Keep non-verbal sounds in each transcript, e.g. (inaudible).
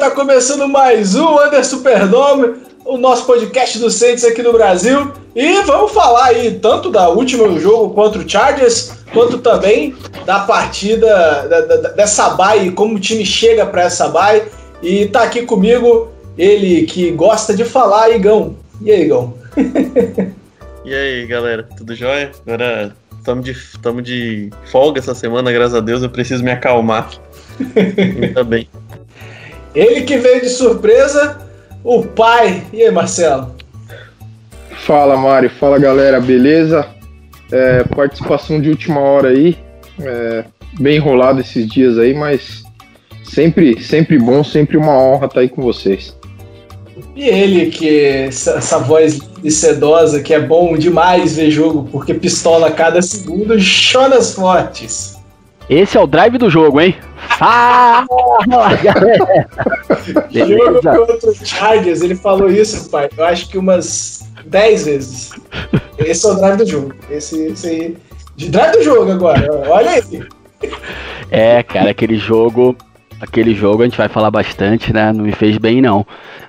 Tá começando mais um Under Superdome, o nosso podcast do Saints aqui no Brasil. E vamos falar aí tanto da último jogo contra o Chargers, quanto também da partida da, da, dessa bye, como o time chega para essa bye. E tá aqui comigo ele que gosta de falar, Igão. E aí, Igão? (laughs) e aí, galera, tudo jóia? Agora estamos de, tamo de folga essa semana, graças a Deus, eu preciso me acalmar. (laughs) Ainda bem. Ele que veio de surpresa, o pai. E aí, Marcelo? Fala, Mário. Fala, galera. Beleza? É, participação de última hora aí. É, bem enrolado esses dias aí, mas sempre, sempre bom, sempre uma honra estar aí com vocês. E ele, que essa, essa voz sedosa, que é bom demais ver jogo, porque pistola a cada segundo, Jonas Fortes. Esse é o drive do jogo, hein? Fala, (laughs) galera! Jogo contra o Chargers, ele falou isso, pai. Eu acho que umas 10 vezes. Esse é o drive do jogo. Esse, esse aí. De drive do jogo agora, olha aí. É, cara, aquele jogo. Aquele jogo a gente vai falar bastante, né? Não me fez bem, não.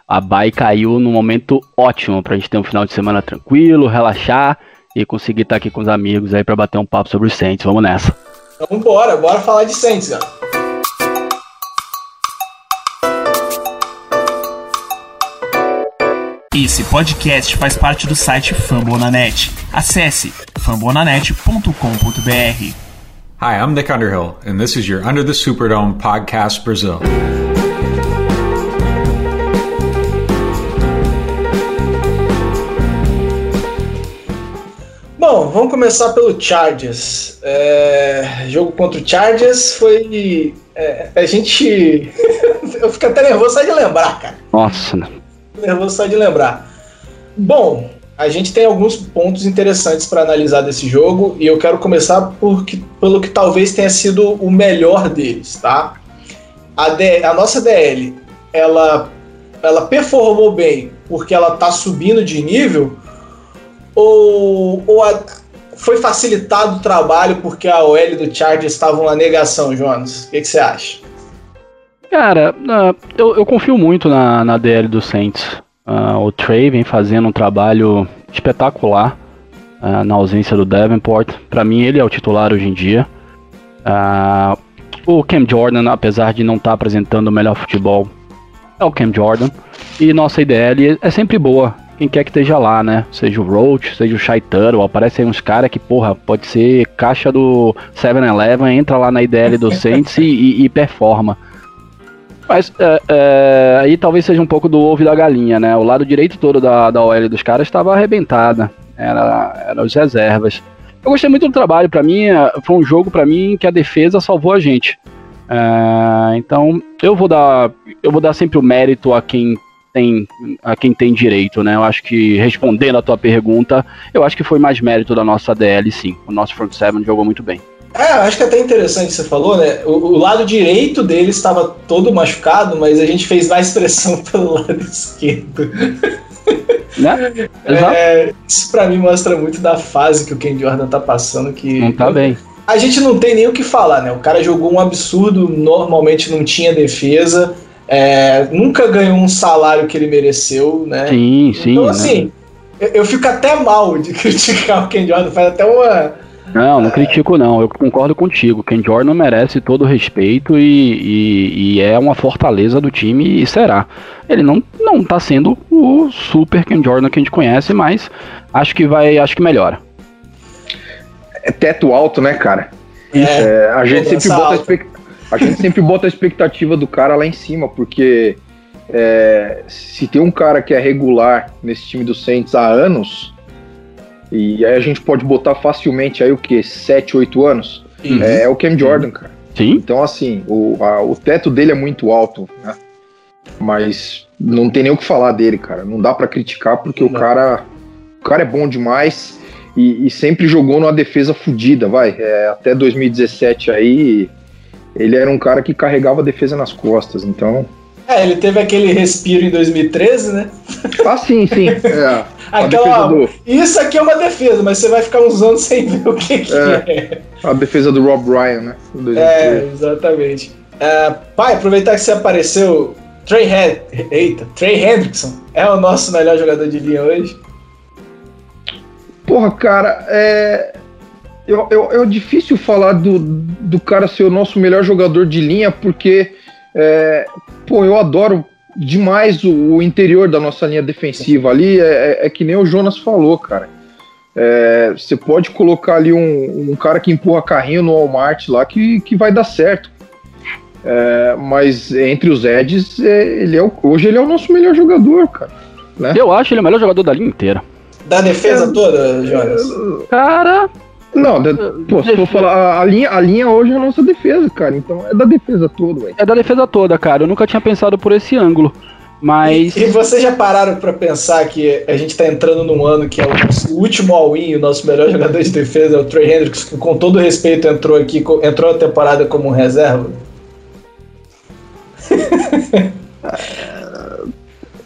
A Bay caiu num momento ótimo pra gente ter um final de semana tranquilo, relaxar e conseguir estar aqui com os amigos aí para bater um papo sobre os Saints. Vamos nessa. Então bora, bora falar de Saints, cara. Esse podcast faz parte do site Fambonanet. Acesse fambonanet.com.br. Hi, I'm Nick Underhill, and this is your Under the Superdome podcast Brazil. Bom, vamos começar pelo Chargers. É, jogo contra o Chargers foi. É, a gente. (laughs) Eu fico até nervoso só de lembrar, cara. Nossa, nervoso só de lembrar. Bom, a gente tem alguns pontos interessantes para analisar desse jogo e eu quero começar por que, pelo que talvez tenha sido o melhor deles, tá? A, D, a nossa DL, ela, ela performou bem porque ela tá subindo de nível ou, ou a, foi facilitado o trabalho porque a OL do Chargers estavam na negação, Jonas? O que, que você acha? Cara, uh, eu, eu, confio muito na, na DL do Saints. Uh, o Trey vem fazendo um trabalho espetacular uh, na ausência do Davenport. Para mim, ele é o titular hoje em dia. o Cam Jordan, apesar de não estar tá apresentando o melhor futebol, é o Cam Jordan. E nossa IDL é sempre boa. Quem quer que esteja lá, né? Seja o Roach, seja o Shai Tuttle, aparecem uns caras que, porra, pode ser caixa do 7-Eleven, entra lá na IDL do Saints e, e, e performa. Mas é, é, aí talvez seja um pouco do ovo da galinha, né? O lado direito todo da, da OL dos caras estava arrebentada. Era, era os reservas. Eu gostei muito do trabalho. Para mim, é, foi um jogo para mim que a defesa salvou a gente. É, então, eu vou dar, eu vou dar sempre o mérito a quem tem a quem tem direito, né? Eu acho que respondendo a tua pergunta, eu acho que foi mais mérito da nossa DL, sim. O nosso front seven jogou muito bem. É, acho que é até interessante você falou, né? O, o, lado direito dele estava todo machucado, mas a gente fez mais (laughs) pressão pelo lado esquerdo. Né? É, isso para mim mostra muito da fase que o Ken Jordan tá passando. Que não tá bem. A gente não tem nem o que falar, né? O cara jogou um absurdo, normalmente não tinha defesa, é, nunca ganhou um salário que ele mereceu, né? Sim, sim. Então, assim, né? eu, eu, fico até mal de (laughs) criticar o Ken Jordan, faz até uma não, não critico não. Eu concordo contigo. Ken Jordan merece todo o respeito e, e, e, é uma fortaleza do time e será. Ele não não tá sendo o super Ken Jordan que a gente conhece, mas acho que vai, acho que melhora. É teto alto, né, cara? É, é, a, gente sempre bota. A gente sempre bota a expectativa do cara lá em cima, porque é, se tem um cara que é regular nesse time do Saints há anos, e aí a gente pode botar facilmente aí o que? 7, 8 anos? Uhum. É, é, o Cam Jordan, cara. Sim. Então, assim, o, a, o teto dele é muito alto, né? Mas não tem nem o que falar dele, cara. Não dá para criticar porque não. o cara, o cara é bom demais e, e sempre jogou numa defesa fodida, vai. É, até 2017 aí, ele era um cara que carregava a defesa nas costas, então é, ele teve aquele respiro em 2013, né? Ah, sim, sim. (laughs) É. Aquela, do... Isso aqui é uma defesa, mas você vai ficar uns anos sem ver o que, que é. é. A defesa do Rob Ryan, né? É, exatamente. Uh, pai, aproveitar que você apareceu, Trey, Hen Eita, Trey Hendrickson é o nosso melhor jogador de linha hoje? Porra, cara, é. Eu, eu, é difícil falar do, do cara ser o nosso melhor jogador de linha, porque, é, pô, eu adoro demais o, o, interior da nossa linha defensiva ali. É, é, é que nem o Jonas falou, cara. É, você pode colocar ali um, um, cara que empurra carrinho no Walmart lá que, que vai dar certo. É, mas entre os Eds, é, ele é o, hoje ele é o nosso melhor jogador, cara. Né? Eu acho ele o melhor jogador da linha inteira. Da defesa é, toda, Jonas? Cara. Não, da, pô, se for falar, a, a, linha, a linha hoje é a nossa defesa, cara. Então é da defesa toda, ué. É da defesa toda, cara. Eu nunca tinha pensado por esse ângulo. Mas. E, e vocês já pararam para pensar que a gente tá entrando num ano que é o, nosso, último all-in, o nosso melhor jogador de defesa é o Trey Hendricks, que com todo respeito entrou aqui, entrou a temporada como reserva?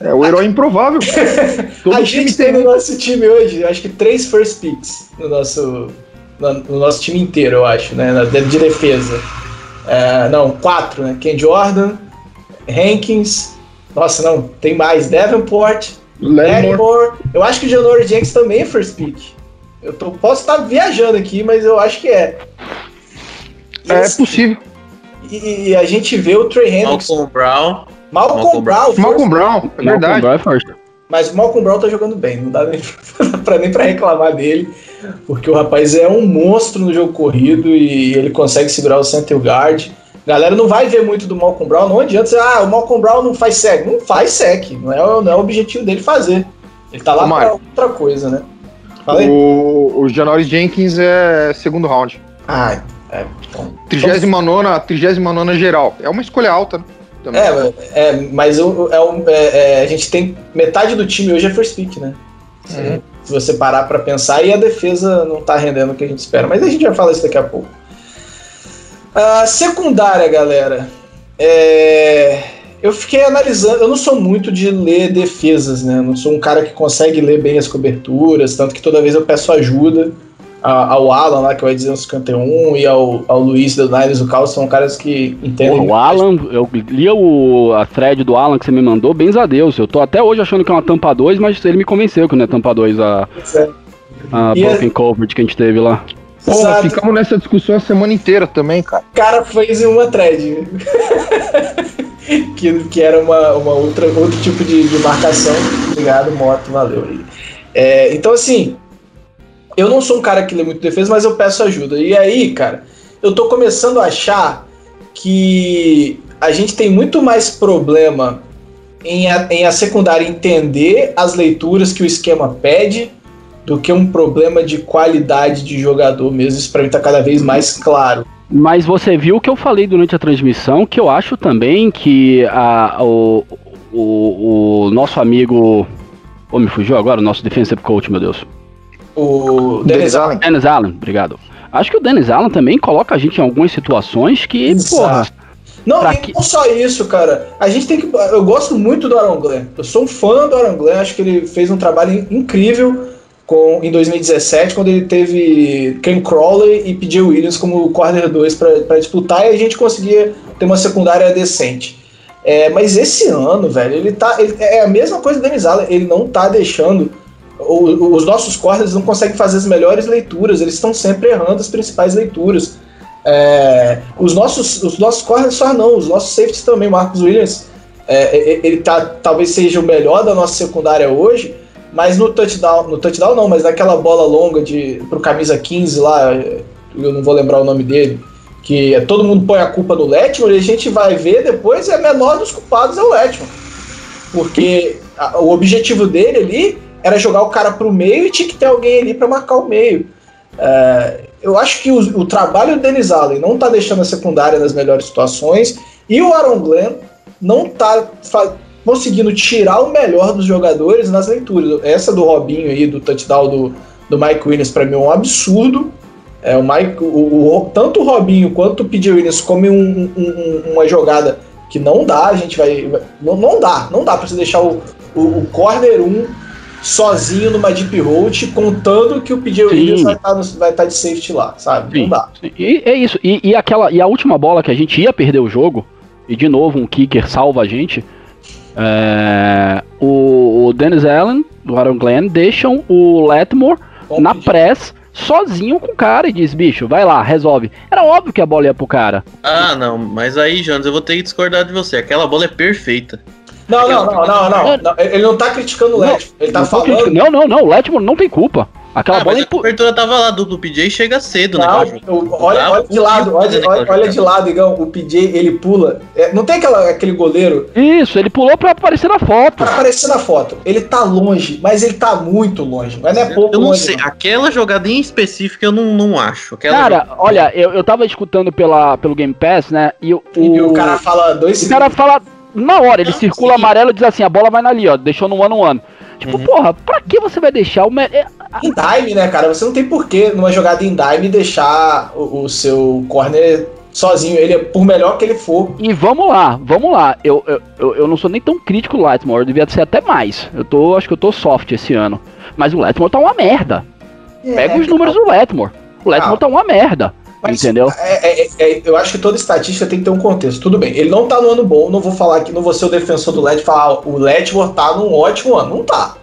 É o herói improvável. (laughs) a gente tem no nosso time hoje, acho que três first picks no nosso, no nosso time inteiro, eu acho, né? De defesa. É, não, quatro, né? Ken Jordan, Hankins. Nossa, não, tem mais. Davenport, Lattimore. Eu acho que o Janor Jenks também é first pick. Eu tô, posso estar viajando aqui, mas eu acho que é. é Esse, possível. E, e, a gente vê o Trey Hendricks. Malcolm Brown. Malcolm, Malcolm Brown. Malcolm Brown, é verdade. Malcolm Brown é Mas o Malcolm Brown tá jogando bem, não dá nem (laughs) pra, nem pra reclamar dele, porque o rapaz é um monstro no jogo corrido e ele consegue segurar o center guard. Galera não vai ver muito do Malcolm Brown, não adianta dizer, ah, o Malcolm Brown não faz sec. Não faz sec, não é, não é o objetivo dele fazer. Ele tá lá pra outra coisa, né? O, o Janori Jenkins é segundo round. Ah, é. Então, 39, 39 geral. É uma escolha alta, né? É, é mas é, é, é, a gente tem. Metade do time hoje é first pick, né? Uhum. Se você parar para pensar, e a defesa não tá rendendo o que a gente espera. Mas a gente vai falar isso daqui a pouco. Uh, secundária, galera. É, eu fiquei analisando. Eu não sou muito de ler defesas, né? Não sou um cara que consegue ler bem as coberturas, tanto que toda vez eu peço ajuda ao Alan lá, que vai dizer o 51, e ao, ao Luiz do Niners, o Carlos, são caras que entendem. o Alan, eu li o, a thread do Alan que você me mandou, bens a Deus. Eu tô até hoje achando que é uma tampa 2, mas ele me convenceu que não é tampa 2 a, é. a broken é... coverage que a gente teve lá. Porra, ficamos nessa discussão a semana inteira também, cara. O cara fez uma thread. (laughs) que, que era uma, uma outra, outro tipo de, de marcação. Obrigado, moto, valeu aí. É, então, assim, eu não sou um cara que lê muito defesa, mas eu peço ajuda. E aí, cara, eu tô começando a achar que a gente tem muito mais problema em a, em a secundária entender as leituras que o esquema pede do que um problema de qualidade de jogador mesmo. Isso pra mim tá cada vez mais claro. Mas você viu o que eu falei durante a transmissão, que eu acho também que a, o, o, o nosso amigo. Pô, me fugiu agora, o nosso defensive coach, meu Deus. O Dennis, Allen. Dennis Allen, obrigado. Acho que o Dennis Allen também coloca a gente em algumas situações que, Exato. porra. Não, e que... não só isso, cara. A gente tem que. Eu gosto muito do Aaron Glenn. Eu sou um fã do Aaron Glenn. Acho que ele fez um trabalho incrível com, em 2017, quando ele teve Ken Crawley e PJ Williams como corner 2 para disputar e a gente conseguia ter uma secundária decente. É, mas esse ano, velho, ele tá. Ele, é a mesma coisa do Dennis Allen. Ele não tá deixando os nossos corners não conseguem fazer as melhores leituras, eles estão sempre errando as principais leituras. É, os nossos os nossos corners só não, os nossos safeties também, Marcos Williams, é, ele tá, talvez seja o melhor da nossa secundária hoje, mas no touchdown, no touchdown não, mas naquela bola longa de pro camisa 15 lá, eu não vou lembrar o nome dele, que é, todo mundo põe a culpa no Letman e a gente vai ver depois é menor dos culpados é o Letman. Porque a, o objetivo dele ali era jogar o cara para o meio e tinha que ter alguém ali para marcar o meio. É, eu acho que o, o, trabalho do Denis Allen não está deixando a secundária nas melhores situações e o Aaron Glenn não está conseguindo tirar o melhor dos jogadores nas leituras. Essa do Robinho aí, do touchdown do, do Mike Williams, para mim é um absurdo. É, o Mike, o, o, tanto o Robinho quanto o PJ Williams comem um, um, uma jogada que não dá, a gente vai. Não, não dá, não dá para você deixar o, o, o corner 1 sozinho numa deep road, contando que o PJ Williams vai estar, tá tá de safety lá, sabe? Sim, Não dá. Sim. E é isso. E, e, aquela, e a última bola que a gente ia perder o jogo, e de novo um kicker salva a gente. É, o, o Dennis Allen, o Aaron Glenn, deixam o Letmore Bom, na press sozinho com o cara e diz, bicho, vai lá, resolve. Era óbvio que a bola ia pro cara. Ah, não, mas aí, Jones, eu vou ter que discordar de você. Aquela bola é perfeita. Não, não, não, não, não, não. Ele não tá criticando o Letmore. Ele tá falando. Não, não, não. O Letmore não tem culpa. Aquela ah, bola mas a cobertura tava lá, duplo PJ chega cedo, né? Olha, olha de lado, olha, olha, olha de lado, Igão. O PJ ele pula. É, não tem aquela, aquele goleiro. Isso, ele pulou pra aparecer na foto. Pra aparecer na foto. Ele tá longe, mas ele tá muito longe. Mas não é pouco Eu não longe, sei, não. aquela jogada em específica eu não, não acho. Aquela cara, jogada... olha, eu, eu tava escutando pela, pelo Game Pass, né? E o, e o cara fala dois O cara fala na hora, ele não, circula sim. amarelo e diz assim: a bola vai ali, ó, deixou no ano ano. Tipo, uhum. porra, pra que você vai deixar o. É, em dime, né, cara? Você não tem porquê, numa jogada em dime, deixar o, o seu corner sozinho, ele é por melhor que ele for. E vamos lá, vamos lá. Eu, eu, eu não sou nem tão crítico do Lightmore, eu devia ser até mais. Eu tô, acho que eu tô soft esse ano. Mas o Letmore tá uma merda. É, Pega os números do Letmore. O Letmore ah, tá uma merda. Mas, entendeu? É, é, é, eu acho que toda estatística tem que ter um contexto. Tudo bem, ele não tá no ano bom, não vou falar que não vou ser o defensor do LED falar ah, o Letmore tá num ótimo ano. Não tá.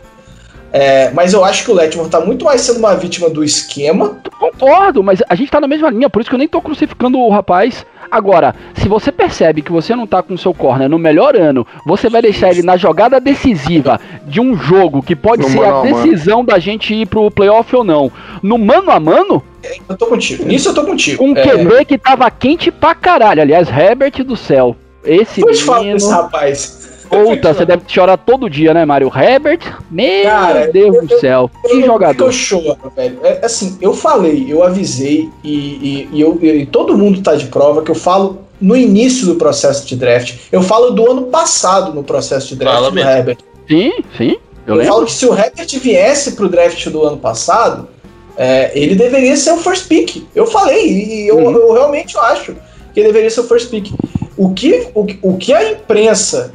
É, mas eu acho que o Letmore tá muito mais sendo uma vítima do esquema. Concordo, mas a gente tá na mesma linha, por isso que eu nem tô crucificando o rapaz. Agora, se você percebe que você não tá com o seu corner no melhor ano, você vai deixar ele na jogada decisiva de um jogo que pode no ser a decisão mano. da gente ir pro playoff ou não. No mano a mano, eu tô contigo. Nisso eu tô contigo. Um é... QB que tava quente pra caralho. Aliás, Herbert do céu. Esse te falar desse rapaz. Puta, você deve chorar todo dia, né, Mário? Herbert, meu Cara, Deus eu, do céu. Eu, que eu, jogador. Eu choro, velho. É, assim, eu falei, eu avisei e, e, e, eu, e todo mundo tá de prova que eu falo no início do processo de draft. Eu falo do ano passado no processo de draft Fala do mesmo. Herbert. Sim, sim. Eu, eu falo que se o Herbert viesse pro draft do ano passado, é, ele deveria ser o first pick. Eu falei, e eu, uhum. eu realmente acho que ele deveria ser o first pick. O que, o, o que a imprensa,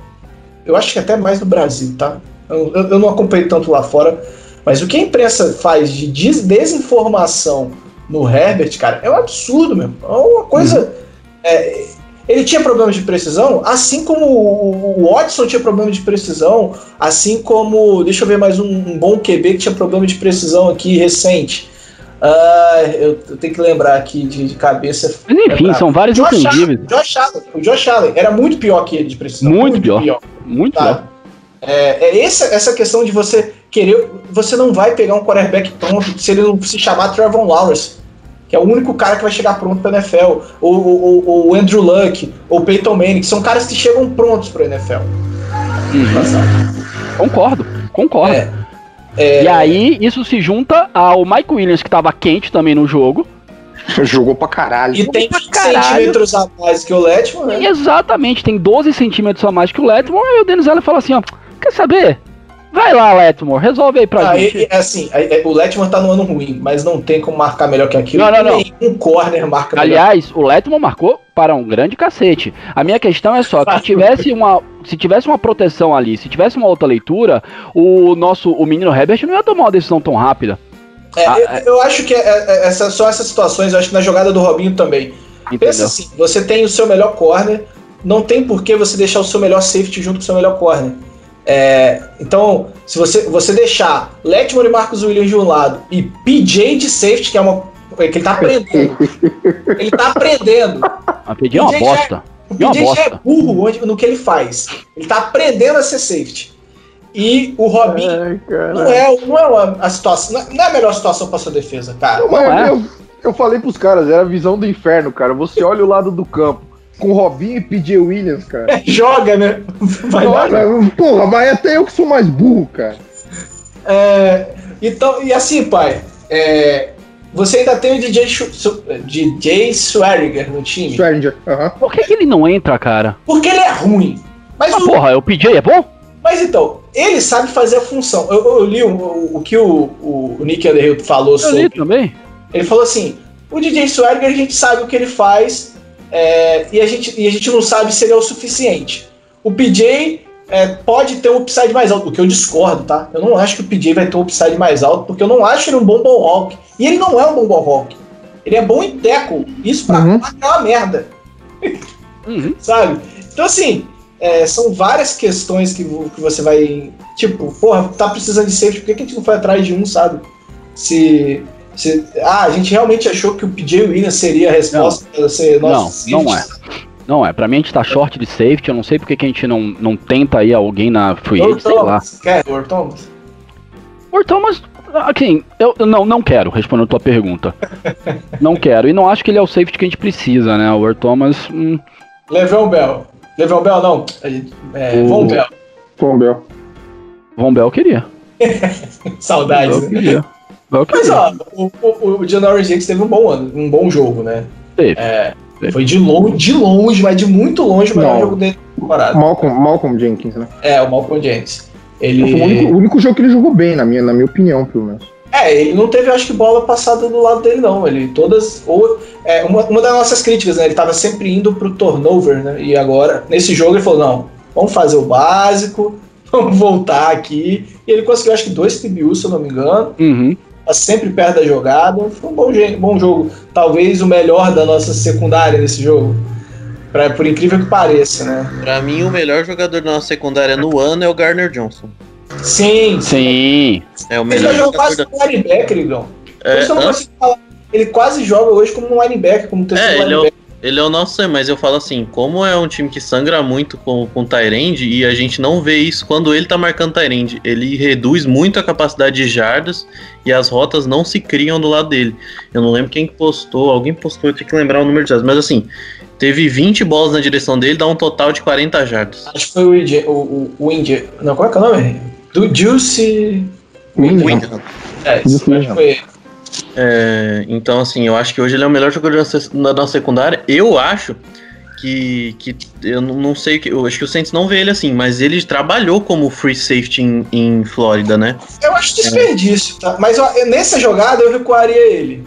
eu acho que até mais no Brasil, tá? Eu, eu não acompanhei tanto lá fora, mas o que a imprensa faz de desinformação no Herbert, cara, é um absurdo mesmo. É uma coisa. Uhum. É, ele tinha problemas de precisão, assim como o Watson tinha problema de precisão, assim como. Deixa eu ver mais um, um bom QB que tinha problema de precisão aqui recente. Uh, eu, eu, tenho que lembrar aqui de, de cabeça. Mas enfim, são vários Josh Allen, Josh Allen, o Josh Allen era muito pior que ele de precisão. Muito, muito pior. pior. Muito tá? pior. É, é essa, essa questão de você querer. Você não vai pegar um quarterback pronto se ele não se chamar Trevor Lawrence que é o único cara que vai chegar pronto para NFL, ou, o Andrew Luck, ou Peyton Manning, que são caras que chegam prontos para NFL. Uhum. Concordo, concordo. É, é... E aí, isso se junta ao Mike Williams, que tava quente também no jogo. (laughs) Jogou pra caralho. E tem pra centímetros a mais que o Letmore, né? Exatamente, tem 12 centímetros a mais que o Letmore. E o Dennis Allen fala assim: ó, quer saber? Vai lá, Letmore, resolve aí pra ah, gente. É assim, o Letmore tá no ano ruim, mas não tem como marcar melhor que aquilo. Não, não, não. Um corner marca Aliás, melhor. o Letmore marcou para um grande cacete. A minha questão é só que se tivesse uma, se tivesse uma proteção ali, se tivesse uma outra leitura, o nosso, o menino Herbert não ia tomar uma decisão tão rápida. É, ah, eu, é. eu, acho que é, é, essa, são essas situações, eu acho que na jogada do Robinho também. Entendeu? Pensa assim, você tem o seu melhor corner, não tem por que você deixar o seu melhor safety junto com o seu melhor corner. É, então, se você, você deixar Letmore e Marcos Williams de um lado e PJ de safety, que é uma. que ele tá aprendendo. (laughs) ele tá aprendendo. A PJ é uma bosta. É, o PJ já é burro onde, no que ele faz. Ele tá aprendendo a ser safety. E o Robin não, é, não é uma, a situação. Não é a melhor situação para sua defesa, cara. Não, não é. eu, eu falei pros caras, era a visão do inferno, cara. Você olha o lado do campo com Robinho e PJ Williams, cara. É, (laughs) joga, né? Vai Joga, porra, mas até eu que sou mais burro, cara. É, então, e assim, pai, é, você ainda tem o DJ, DJ Swearinger no time. Swearinger, aham. Por que, que, ele não entra, cara? Porque ele é ruim. Mas ah, o... porra, o PJ é bom? Mas então, ele sabe fazer a função. Eu, eu li o, o, o, que o, o Nick Underhill falou eu sobre. Li também. Ele falou assim: o DJ Swearinger a gente sabe o que ele faz é, e, a gente, e a gente não sabe se ele é o suficiente. O PJ é, pode ter um upside mais alto, o que eu discordo, tá? Eu não acho que o PJ vai ter um upside mais alto, porque eu não acho ele um bom ball hawk. E ele não é um bom ball hawk. Ele é bom em tackle. Isso pra uhum. é uma merda. Uhum. (laughs) Sabe? Então, assim, é, são várias questões que, que você vai. Tipo, porra, tá precisando de safety, por que, que a gente não foi atrás de um, sabe? Se. se ah, a gente realmente achou que o PJ Williams seria a resposta não. para ser nosso Não, não é. Não é, pra mim a gente tá short de safety, eu não sei porque que a gente não, não tenta aí alguém na free agent, sei lá. Quer, Or Thomas? Or Thomas, assim, eu, eu não, não quero, respondendo a tua pergunta. (laughs) não quero, e não acho que ele é o safety que a gente precisa, né, o Thomas... Hum. Levão Bell. Levão Bell não, é, o... Von Bell. Von Bell. Von Bell queria. (laughs) Saudades. Né? Queria. Mas ó, o, o, o Janoris James teve um bom ano, um bom jogo, né? Teve. É, foi de longe, de longe, mas de muito longe o melhor jogo dele da temporada. Malcolm, Malcolm Jenkins, né? É, o Malcolm Jenkins. Ele... Foi o único, o único, jogo que ele jogou bem, na minha, na minha opinião, pelo menos. É, ele não teve, acho que, bola passada do lado dele, não. Ele todas. Ou, é, uma, uma das nossas críticas, né? Ele tava sempre indo pro turnover, né? E agora, nesse jogo, ele falou: não, vamos fazer o básico, (laughs) vamos voltar aqui. E ele conseguiu, acho que, dois TBUs, se eu não me engano. Uhum tá sempre perto da jogada. Foi um bom, bom jogo. Talvez o melhor da nossa secundária nesse jogo. Pra, por incrível que pareça, né? Pra mim, o melhor jogador da nossa secundária no ano é o Garner Johnson. Sim. Sim. É o melhor ele jogador. quase como linebacker, Igão. É, ele quase joga hoje como um linebacker, como terceiro é, linebacker. Ele é o nosso, mas eu falo assim, como é um time que sangra muito com, com Tyrande e a gente não vê isso quando ele tá marcando Tyrande, ele reduz muito a capacidade de jardas e as rotas não se criam do lado dele. Eu não lembro quem postou, alguém postou, eu tenho que lembrar o número de jardas, mas assim, teve 20 bolas na direção dele, dá um total de 40 jardas. Acho que foi o Indy, o, o, o Indy, não, qual é, que é o nome? Do Juicy... Windy. É, isso, acho que foi ele. É, então, assim, eu acho que hoje ele é o melhor jogador da nossa secundária. Eu acho que, que eu não sei que eu acho que o Saints não vê ele assim, mas ele trabalhou como free safety em, em Flórida, né? Eu acho desperdício, é. tá? Mas eu, nessa jogada eu recuaria ele.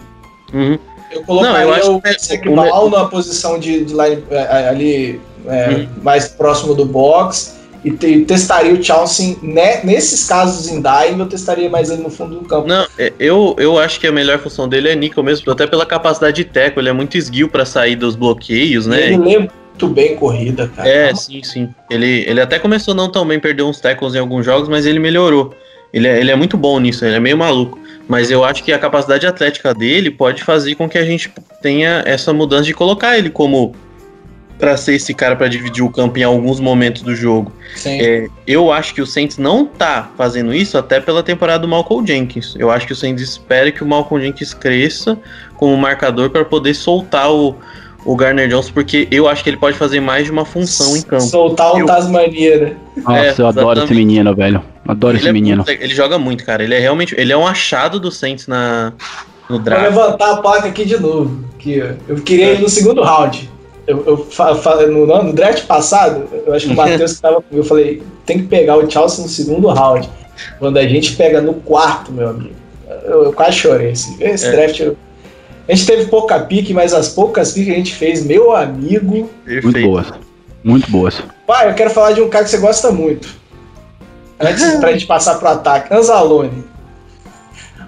Uhum. Eu colocaria não, eu o Mal na posição de, de line, é, ali é, uhum. mais próximo do box e, te, testaria o Chelsea né, nesses casos em dive, eu testaria mais ele no fundo do campo. Não, é, eu, eu acho que a melhor função dele é nickel mesmo, até pela capacidade de teco, ele é muito esguio para sair dos bloqueios, né? Ele lê muito bem corrida, cara. É, sim, sim. Ele, ele até começou não tão bem, perdeu uns tackles em alguns jogos, mas ele melhorou. Ele é, ele é muito bom nisso, ele é meio maluco. Mas eu acho que a capacidade atlética dele pode fazer com que a gente tenha essa mudança de colocar ele como para ser esse cara para dividir o campo em alguns momentos do jogo. É, eu acho que o Saints não tá fazendo isso até pela temporada do Malcolm Jenkins. Eu acho que o Saints espera que o Malcolm Jenkins cresça como marcador para poder soltar o, o Garner Johnson, porque eu acho que ele pode fazer mais de uma função em campo. Soltar o eu... Tasmania, né? Nossa, é, eu adoro esse menino, velho. Adoro ele esse é menino. Muito, ele joga muito, cara. Ele é realmente. Ele é um achado do Saints na, no draft. Vou levantar a placa aqui de novo. Aqui, eu queria ir no segundo round. Eu, eu falei no, no, draft passado, eu acho que o (laughs) Matheus que tava comigo, eu falei, tem que pegar o Chelsea no segundo round. Quando a gente pega no quarto, meu amigo. Eu, eu quase chorei. Esse, esse é. draft. Eu, a gente teve pouca pique, mas as poucas piques que a gente fez, meu amigo. Perfeito. Muito boas. Muito boas. Pai, eu quero falar de um cara que você gosta muito. Antes pra gente passar pro ataque. Anzalone.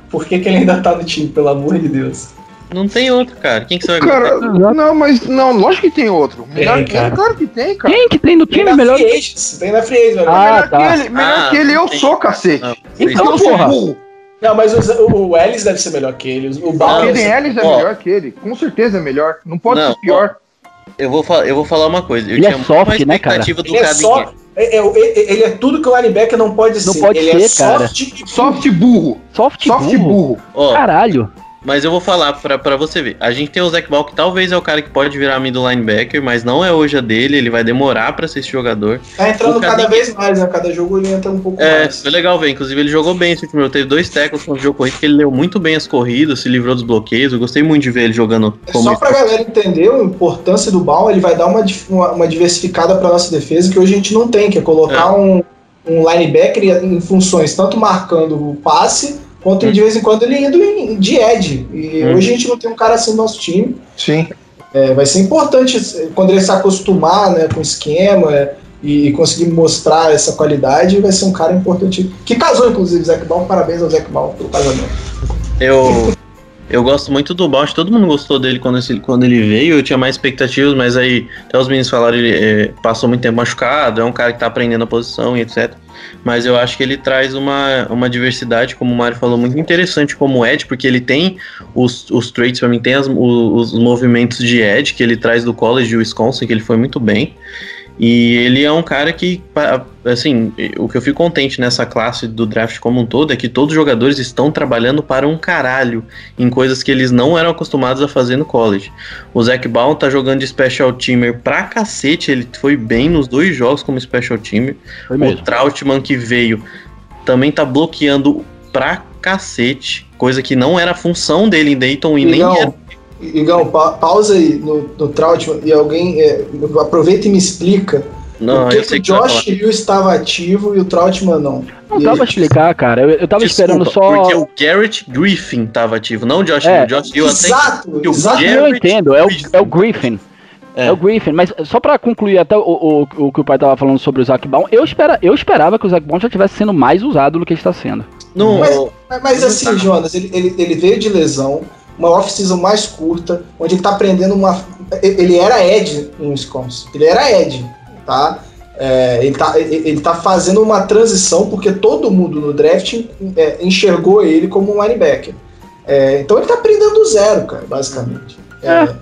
Por que, que ele ainda tá no time, pelo amor de Deus? Não tem outro, cara. Quem que você vai Cara, não, mas não, lógico que tem outro. Melhor tem, que ele, claro que tem, cara. Quem que tem no time tem melhor? Free agents, tem na Free agents, ah, melhor tá. que ele, melhor ah, que ele eu tem. sou, cacete. Não, então, eu sou burro. Não, mas o, o Ellis deve ser melhor que ele. O Ball. O Ellis é ó, melhor que ele. Com certeza é melhor. Não pode não, ser pior. Ó, eu vou, eu vou falar uma coisa. Eu ele é soft, né, cara? Do ele, é só, é, é, ele é tudo que o linebacker não pode não ser. Não pode ele ser, é cara. Soft, soft burro. Soft, soft burro. burro. Caralho. Mas eu vou falar pra, pra você ver. A gente tem o Zac Ball, que talvez é o cara que pode virar middle linebacker, mas não é hoje a dele, ele vai demorar pra ser esse jogador. Tá entrando cada vez mais, né? Cada jogo ele entra um pouco é, mais. Foi legal ver. Inclusive, ele jogou bem esse time. Teve dois tackles com o jogo corrido, que ele leu muito bem as corridas, se livrou dos bloqueios. Eu gostei muito de ver ele jogando é como. Só pra galera entender a importância do Ball, ele vai dar uma, uma, uma diversificada pra nossa defesa que hoje a gente não tem, que é colocar é. um, um linebacker em funções tanto marcando o passe Quanto de vez em quando ele indo em, de Ed. E hum. hoje a gente não tem um cara assim no nosso time. Sim. É, vai ser importante quando ele se acostumar né, com o esquema. É, e, conseguir mostrar essa qualidade, vai ser um cara importante. Que casou, inclusive, o Zac Ball. Parabéns ao Zac Ball pelo casamento. Eu. Eu gosto muito do Bausch, todo mundo gostou dele quando, esse, quando ele veio, eu tinha mais expectativas, mas aí até os meninos falaram, ele é, passou muito tempo machucado, é um cara que tá aprendendo a posição e etc. Mas eu acho que ele traz uma, uma diversidade, como o Mário falou, muito interessante como Ed, porque ele tem os, os traits, para mim, tem as, os, os movimentos de Ed que ele traz do college de Wisconsin, que ele foi muito bem. E ele é um cara que, assim, o que eu fico contente nessa classe do draft como um todo é que todos os jogadores estão trabalhando para um caralho em coisas que eles não eram acostumados a fazer no college. O Zac Baum tá jogando de special teamer pra cacete, ele foi bem nos dois jogos como special teamer. O Trautmann que veio também tá bloqueando pra cacete, coisa que não era função dele em Dayton e, e nem não. era Igão, pa pausa aí no, no Trautmann e alguém é, aproveita e me explica não, por que, que o Josh Hill estava ativo e o Trautmann não. Não dá pra explicar, cara. Eu, eu tava Desculpa, esperando só. Porque o Garrett Griffin tava ativo, não o Josh é. Hill. Josh Hill exato, até. Exato, eu entendo, é o, é o Griffin. É. é. o Griffin, mas só pra concluir até o, o, o, que o pai tava falando sobre o Zac Baum, eu, espera, eu esperava que o Zac Baum já estivesse sendo mais usado do que está sendo. Não, mas, mas assim, Jonas, ele, ele, ele veio de lesão, uma off-season mais curta, onde ele está aprendendo uma. Ele era Ed no Wisconsin. Ele era Ed, tá? É, ele, tá ele tá fazendo uma transição porque todo mundo no draft é, enxergou ele como um linebacker. É, então ele tá aprendendo do zero, cara, basicamente. É. É.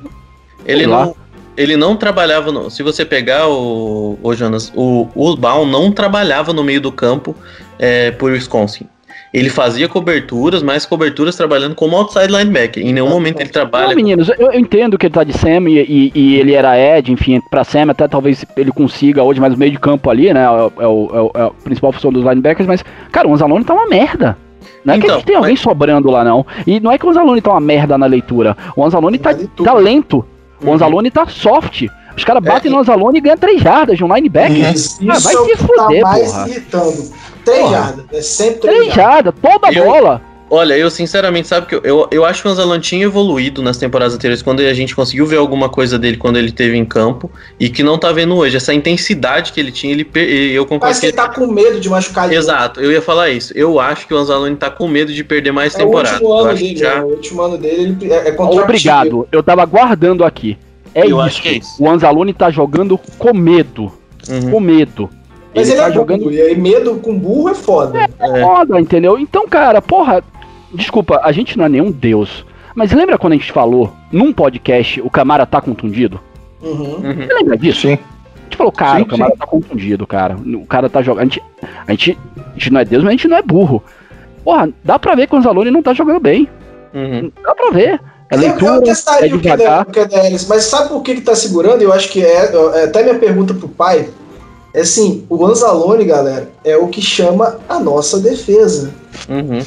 Ele não, ele não trabalhava. No, se você pegar o, o Jonas, o, o Baum não trabalhava no meio do campo é, por Wisconsin. Ele fazia coberturas, mais coberturas trabalhando como outside linebacker. Em nenhum momento ele trabalha. Não, meninos, eu, eu entendo que ele tá de Sam e, e, e, ele era Ed, enfim, pra Sam até talvez ele consiga hoje, mas o meio de campo ali, né? É, é, o, é, é a principal função dos linebackers, mas, cara, o Anzalone tá uma merda. Não é então, que a gente tem alguém mas... sobrando lá, não. E não é que o Anzalone tá uma merda na leitura. O Anzalone tá, tá lento. O uhum. Anzalone tá soft. Os caras batem é, no Anzalone e ganham 3 jardas de um linebacker. Isso, ah, vai se tá fuder, tá mais porra. irritando. Três jardas. É sempre três jardas. Toda eu, bola. Olha, eu sinceramente, sabe que eu, eu, eu acho que o Anzalone tinha evoluído nas temporadas anteriores, quando a gente conseguiu ver alguma coisa dele quando ele teve em campo, e que não tá vendo hoje. Essa intensidade que ele tinha, ele eu concordo. Parece que ele tá com medo de machucar ele. Exato, eu ia falar isso. Eu acho que o Anzalone tá com medo de perder mais é temporada. O último ano dele, já... é, o último ano dele ele é, é Obrigado, eu tava guardando aqui. É, eu isso. é isso. O Anzalone tá jogando com medo. Uhum. Com medo. Mas ele, ele tá é jogando. Burro, e aí medo com burro é foda. É, é foda, entendeu? Então, cara, porra, desculpa, a gente não é nenhum deus. Mas lembra quando a gente falou num podcast o Camara tá contundido? Uhum. uhum. Você lembra disso? Sim. A gente falou, cara, sim, o Camara sim. tá contundido, cara. O cara tá jogando. A gente, a, gente, a gente não é Deus, mas a gente não é burro. Porra, dá pra ver que o Anzalone não tá jogando bem. Uhum. Dá pra ver. É leitura, eu, eu testaria é devagar. o QDLs, mas sabe por que, que tá segurando? Eu acho que é, é até minha pergunta pro pai. É assim, o Anzalone, galera, é o que chama a nossa defesa. Uhum.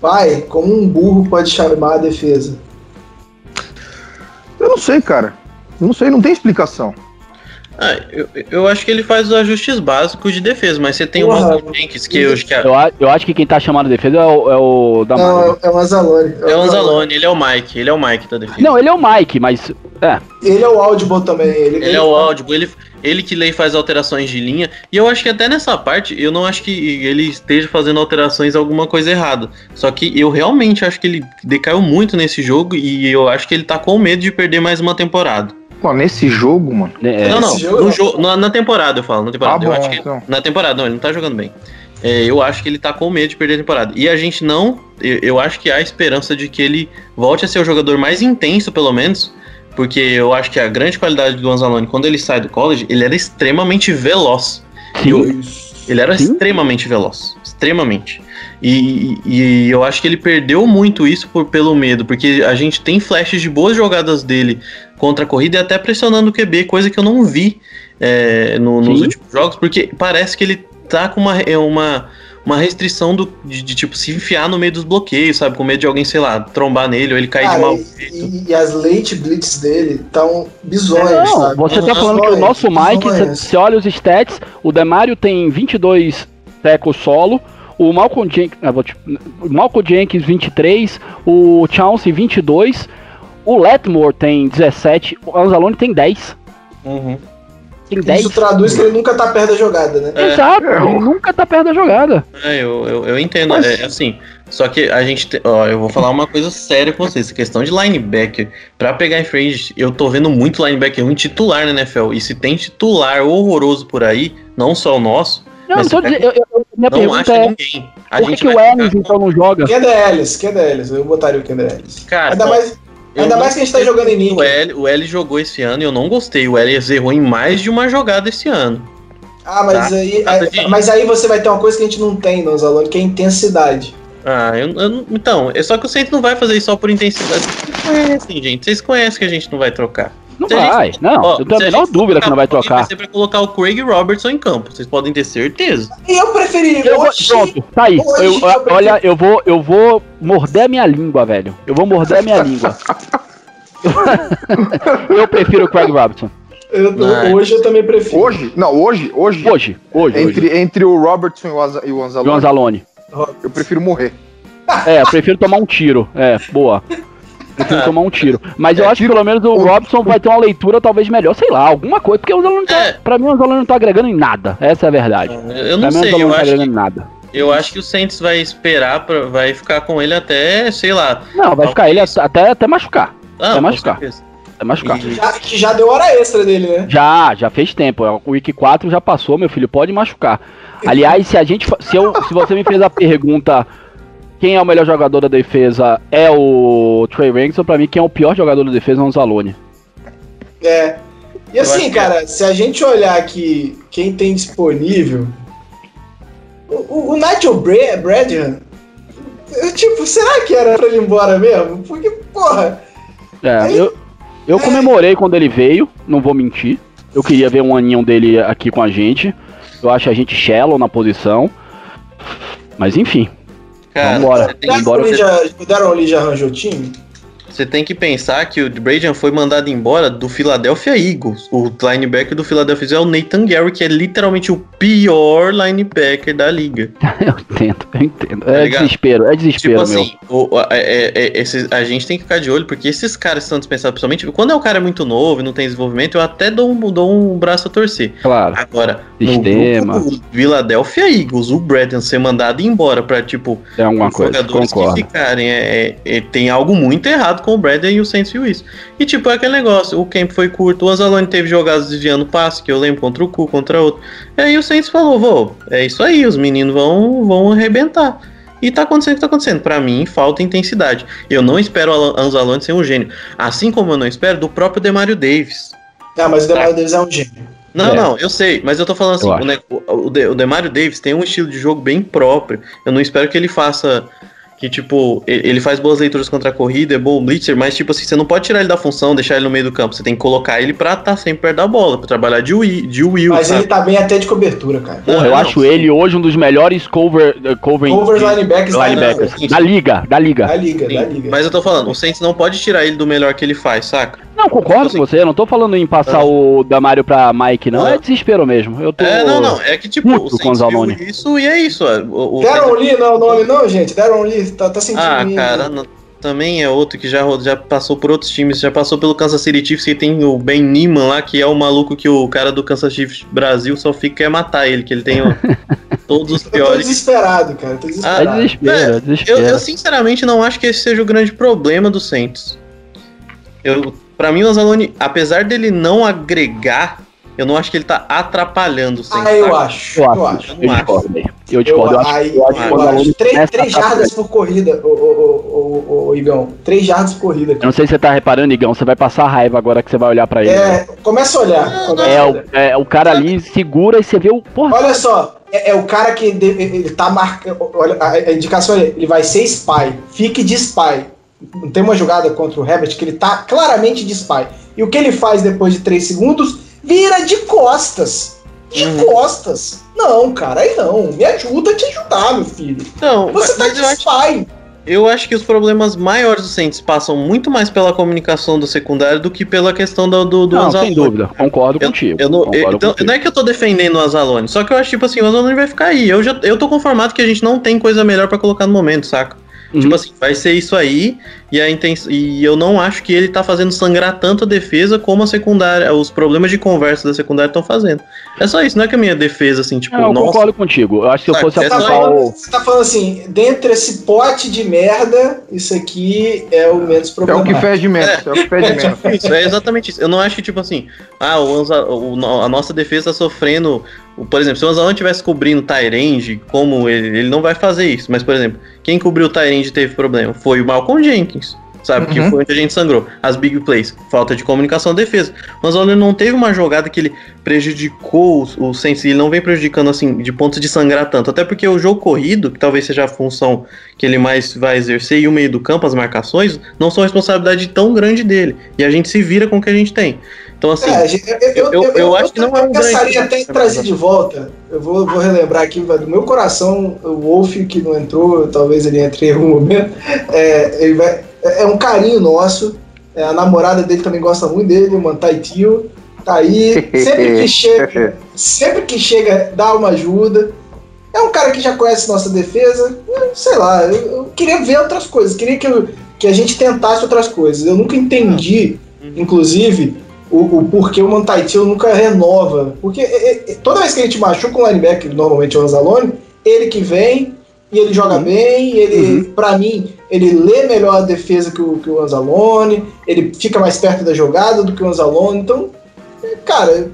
Pai, como um burro pode chamar a defesa? Eu não sei, cara. Eu não sei, não tem explicação. Ah, eu, eu acho que ele faz os ajustes básicos de defesa, mas você tem o Michael Jenkins que eu acho que. É... Eu, eu acho que quem tá chamando de defesa é o, é o da Não, é o Anzalone. É, é o Anzalone, ele é o Mike, ele é o Mike da defesa. Não, ele é o Mike, mas. É. Ele é o Audible também. Ele, ele, ele é o Audible, ele, ele que lê e faz alterações de linha. E eu acho que até nessa parte, eu não acho que ele esteja fazendo alterações alguma coisa errada. Só que eu realmente acho que ele decaiu muito nesse jogo e eu acho que ele tá com medo de perder mais uma temporada. Pô, nesse jogo, mano. É, não, não. Jogo, no jogo, na, na, temporada, eu falo. Na temporada. Eu bom, acho que, então. Na temporada, não, ele não tá jogando bem. É, eu acho que ele tá com medo de perder a temporada. E a gente não. Eu, eu, acho que há esperança de que ele volte a ser o jogador mais intenso, pelo menos. Porque eu acho que a grande qualidade do Anzalone, quando ele sai do college, ele era extremamente veloz. Eu, ele era Sim. extremamente veloz. Extremamente. E, e, eu acho que ele perdeu muito isso por, pelo medo, porque a gente tem flashes de boas jogadas dele contra a corrida e até pressionando o QB, coisa que eu não vi é, no, nos últimos jogos, porque parece que ele tá com uma, é, uma, uma restrição do, de, de, tipo se enfiar no meio dos bloqueios, sabe? Com medo de alguém, sei lá, trombar nele ou ele cair de mal. E, e, as late blitz dele estão bizonhos, não, sabe? Você tá falando que o nosso Mike, você olha os stats, o Demário tem 22 tecos solo, o Malcolm Jenkins, ah, te, Malcolm Jenkins 23, o Chauncey 22, o Letmore tem 17, o Anzalone tem 10. Uhum. Tem 10. Isso traduz que ele nunca tá perto da jogada, né? É. Exato, ele nunca tá perto da jogada. É, eu, eu, eu entendo. Mas... É assim, só que a gente. Te, ó, eu vou falar uma coisa séria com vocês. questão de linebacker, pra pegar em frente, eu tô vendo muito linebacker ruim titular na NFL. E se tem titular horroroso por aí, não só o nosso. Não, não tô dizendo, eu, eu, minha não pergunta é, ninguém. A por que, que o Ellis então não joga? Quem é da Ellis? Quem é da Ellis? Eu botaria o quem é da Ellis. Cara, ainda mais, ainda mais que a gente tá jogando em Nick. O L, o L jogou esse ano e eu não gostei. O L errou em mais de uma jogada esse ano. Ah, mas, tá? aí, é, mas aí você vai ter uma coisa que a gente não tem nos alunos, que é intensidade. Ah, eu, eu, então, é só que o Saints não vai fazer isso só por intensidade. Vocês conhecem, gente. Vocês conhecem que a gente não vai trocar. Não se vai, gente, não. Ó, eu tenho a menor dúvida que não vai trocar. Vai ser pra colocar o Craig Robertson em campo. Vocês podem ter certeza. Eu preferi. Eu vou, pronto, tá aí. Eu, eu olha, eu vou, eu vou morder a minha língua, velho. Eu vou morder a minha língua. (laughs) eu prefiro o Craig Robertson. Eu hoje eu também prefiro. Hoje? Não, hoje, hoje. Hoje, hoje. Entre, hoje. entre o Robertson e o Anzalone. E o Anzalone. Eu prefiro morrer. É, eu prefiro tomar um tiro. É, boa. (laughs) Eu prefiro tomar um tiro. Mas eu é, acho que pelo menos o Robson vai ter uma leitura talvez melhor, sei lá, alguma coisa, porque o Anzalone não tá, é. pra mim o Anzalone não tá agregando em nada. Essa é a verdade. Eu não pra sei, mim, eu não tá acho que... nada. Eu acho que o Saints vai esperar, pra, vai ficar com ele até, sei lá. Não, vai ficar ele até, até machucar. Ah, até machucar. Até machucar. Já, que já deu hora extra dele, né? Já, já fez tempo. O Week 4 já passou, meu filho, pode machucar. Aliás, se a gente. Se, eu, se você me fez a pergunta quem é o melhor jogador da defesa é o Trey Ranks, ou pra mim quem é o pior jogador da defesa é o Zalone. É. E assim, cara, é. se a gente olhar aqui quem tem disponível, o, o Nigel Bradham, tipo, será que era pra ele ir embora mesmo? Porque, porra. É, ele... eu, eu comemorei quando ele veio, não vou mentir. Eu queria ver um aninho dele aqui com a gente. Eu acho a gente shallow na posição. Mas enfim. Cara, Vambora. Vambora. O Daron Lee já arranjou o time? Você tem que pensar que o Brajan foi mandado embora do Philadelphia Eagles. O linebacker do Philadelphia é o Nathan Gary, que é literalmente o pior linebacker da liga. (laughs) eu entendo, eu entendo. Tá é desespero, é desespero, tipo meu. assim, o, é, é, esse, a gente tem que ficar de olho, porque esses caras estão dispensados, principalmente quando é um cara muito novo e não tem desenvolvimento, eu até dou um, dou um braço a torcer. Claro. Agora, Sistema. no Philadelphia Eagles, o Braden ser mandado embora pra, tipo, é alguma coisa, jogadores concordo. que ficarem, é, é, tem algo muito errado com o Bradley e o Saints viu isso. E tipo, é aquele negócio, o camp foi curto, o Anzalone teve jogadas desviando passe, que eu lembro, contra o Cu, contra outro. E aí o Saints falou, vô, é isso aí, os meninos vão, vão arrebentar. E tá acontecendo o que tá acontecendo. Pra mim, falta intensidade. Eu não espero o Anzalone ser um gênio. Assim como eu não espero do próprio Demario Davis. Ah, mas o Demario Davis é um gênio. Não, é. não, eu sei, mas eu tô falando assim, o, o, o Demario Davis tem um estilo de jogo bem próprio. Eu não espero que ele faça que, tipo, ele faz boas leituras contra a corrida, é bom blitzer, mas, tipo assim, você não pode tirar ele da função, deixar ele no meio do campo. Você tem que colocar ele pra estar tá sempre perto da bola, pra trabalhar de, will, de will. Mas sabe? ele tá bem até de cobertura, cara. Porra, eu não, acho não, ele hoje um dos melhores cover, uh, cover covers linebackers, linebackers da, liga, da liga. Da liga, da liga. Mas eu tô falando, o Saints não pode tirar ele do melhor que ele faz, saca? Não, concordo com você, eu não tô falando em passar ah. o Damario pra Mike, não. Ah. É desespero mesmo. Eu tô é, não, não. É que, tipo, o Saints viu isso e é isso. O, o Deram Lee não é o nome, não, gente. Deram Lee, tá, tá sentindo. Ah, cara, não, também é outro que já, já passou por outros times, já passou pelo Kansas City Chiefs, que tem o Ben Niemann lá, que é o maluco que o cara do Kansas Chiefs Brasil só fica quer matar ele, que ele tem ó, (laughs) todos os piores. Eu tô desesperado, cara, tô desesperado. Ah, é desespero, é, desespero. Eu, eu, sinceramente não acho que esse seja o grande problema do Saints. Eu para mim, o Anzalone, apesar dele não agregar, eu não acho que ele tá atrapalhando sem. Ah, eu acho. Eu, eu acho. Eu, eu discordo. Eu discordo. Eu, acho, eu acho, eu acho. Três, três jardas por corrida, Igão. Três jardas por corrida. Eu não sei se você tá reparando, Igão. Você vai passar raiva agora que você vai olhar pra ele. É, né? começa a olhar. Começa é, o, é, o cara ali segura e você vê o. Porra, olha só, é, é, o cara que ele tá marcando. Olha, a indicação é: ele vai ser spy. Fique de spy tem uma jogada contra o Herbert que ele tá claramente de spy. E o que ele faz depois de 3 segundos? Vira de costas. De uhum. costas. Não, cara, aí não. Me ajuda a te ajudar, meu filho. Não, Você tá de spy. Acho, eu acho que os problemas maiores do Saints passam muito mais pela comunicação do secundário do que pela questão do, do, do não, Azalone. sem dúvida. Concordo eu, contigo. Eu não, concordo eu, então, contigo. não é que eu tô defendendo o Azalone, só que eu acho tipo assim, o Azalone vai ficar aí. Eu, já, eu tô conformado que a gente não tem coisa melhor para colocar no momento, saca? Uhum. Tipo assim, vai ser isso aí, e, a intenção, e eu não acho que ele tá fazendo sangrar tanto a defesa como a secundária, os problemas de conversa da secundária estão fazendo. É só isso, não é que a minha defesa, assim, tipo, não, eu nossa, concordo contigo. Eu acho que se eu fosse é apontar o... Você tá falando assim, dentro desse pote de merda, isso aqui é o menos problemático. É o que fez de menos, é, é o que fez de menos. Isso, é exatamente isso. Eu não acho que, tipo assim, ah, o, o, a nossa defesa tá sofrendo por exemplo, se o Anzalone tivesse cobrindo Tyrande, como ele, ele não vai fazer isso. Mas, por exemplo, quem cobriu o Tyrande teve problema foi o Malcolm Jenkins. Sabe, uhum. que foi onde a gente sangrou. As big plays, falta de comunicação defesa. Mas olha, não teve uma jogada que ele prejudicou o, Saints, ele não vem prejudicando assim, de ponto de sangrar tanto. Até porque o jogo corrido, que talvez seja a função que ele mais vai exercer, e o meio do campo, as marcações, não são responsabilidade tão grande dele. E a gente se vira com o que a gente tem. Então, assim, é, eu, eu, eu, eu, acho que não é um pensaria até em trazer de volta. Eu vou, vou relembrar aqui do meu coração, o Wolf, que não entrou, talvez ele entre em algum momento. É, ele vai, é, é um carinho nosso. É, a namorada dele também gosta muito dele, o Mantai Tio. Tá aí. (laughs) Sempre que chega, sempre que chega, dá uma ajuda. É um cara que já conhece nossa defesa. Sei lá, eu, eu queria ver outras coisas. Queria que, eu, que a gente tentasse outras coisas. Eu nunca entendi, inclusive o, o porquê o Mantaitio nunca renova. Porque é, é, toda vez que a gente machuca um linebacker, normalmente é o Anzalone, ele que vem e ele joga uhum. bem, ele, uhum. para mim, ele lê melhor a defesa que o, que o Anzalone, ele fica mais perto da jogada do que o Anzalone, então, cara.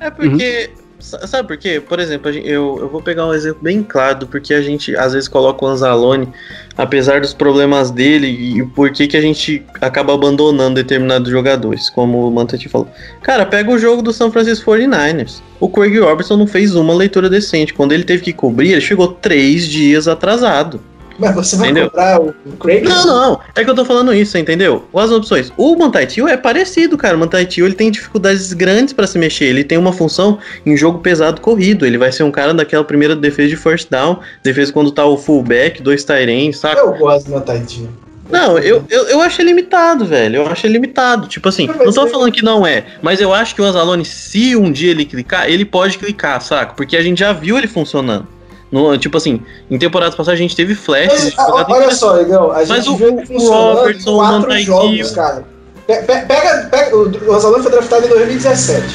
É porque uhum. Sabe por quê? Por exemplo, eu, eu vou pegar um exemplo bem claro do porque a gente às vezes coloca o Anzalone, apesar dos problemas dele, e por que, que a gente acaba abandonando determinados jogadores, como o Mantati falou. Cara, pega o jogo do São Francisco 49ers. O Craig Robertson não fez uma leitura decente. Quando ele teve que cobrir, ele chegou três dias atrasado. Mas você vai entendeu? comprar o Craig? Não, não. É que eu tô falando isso, entendeu? As opções. O Mantaitio é parecido, cara. O Mantaitio ele tem dificuldades grandes para se mexer. Ele tem uma função em jogo pesado corrido. Ele vai ser um cara daquela primeira defesa de first down, defesa quando tá o fullback, dois Tyrens, saca? Eu gosto do Mantaitio. Não, eu, eu, eu acho limitado, velho. Eu acho limitado. Tipo assim, não tô falando que não é, mas eu acho que o Anzalone, se um dia ele clicar, ele pode clicar, saca? Porque a gente já viu ele funcionando. No, tipo assim, em temporadas passadas a gente teve flash. Mas, olha só, legal, a gente Mas viu o, o Robertson, o quatro jogos, cara. Pega, pega, o Rosalão foi draftado em 2017.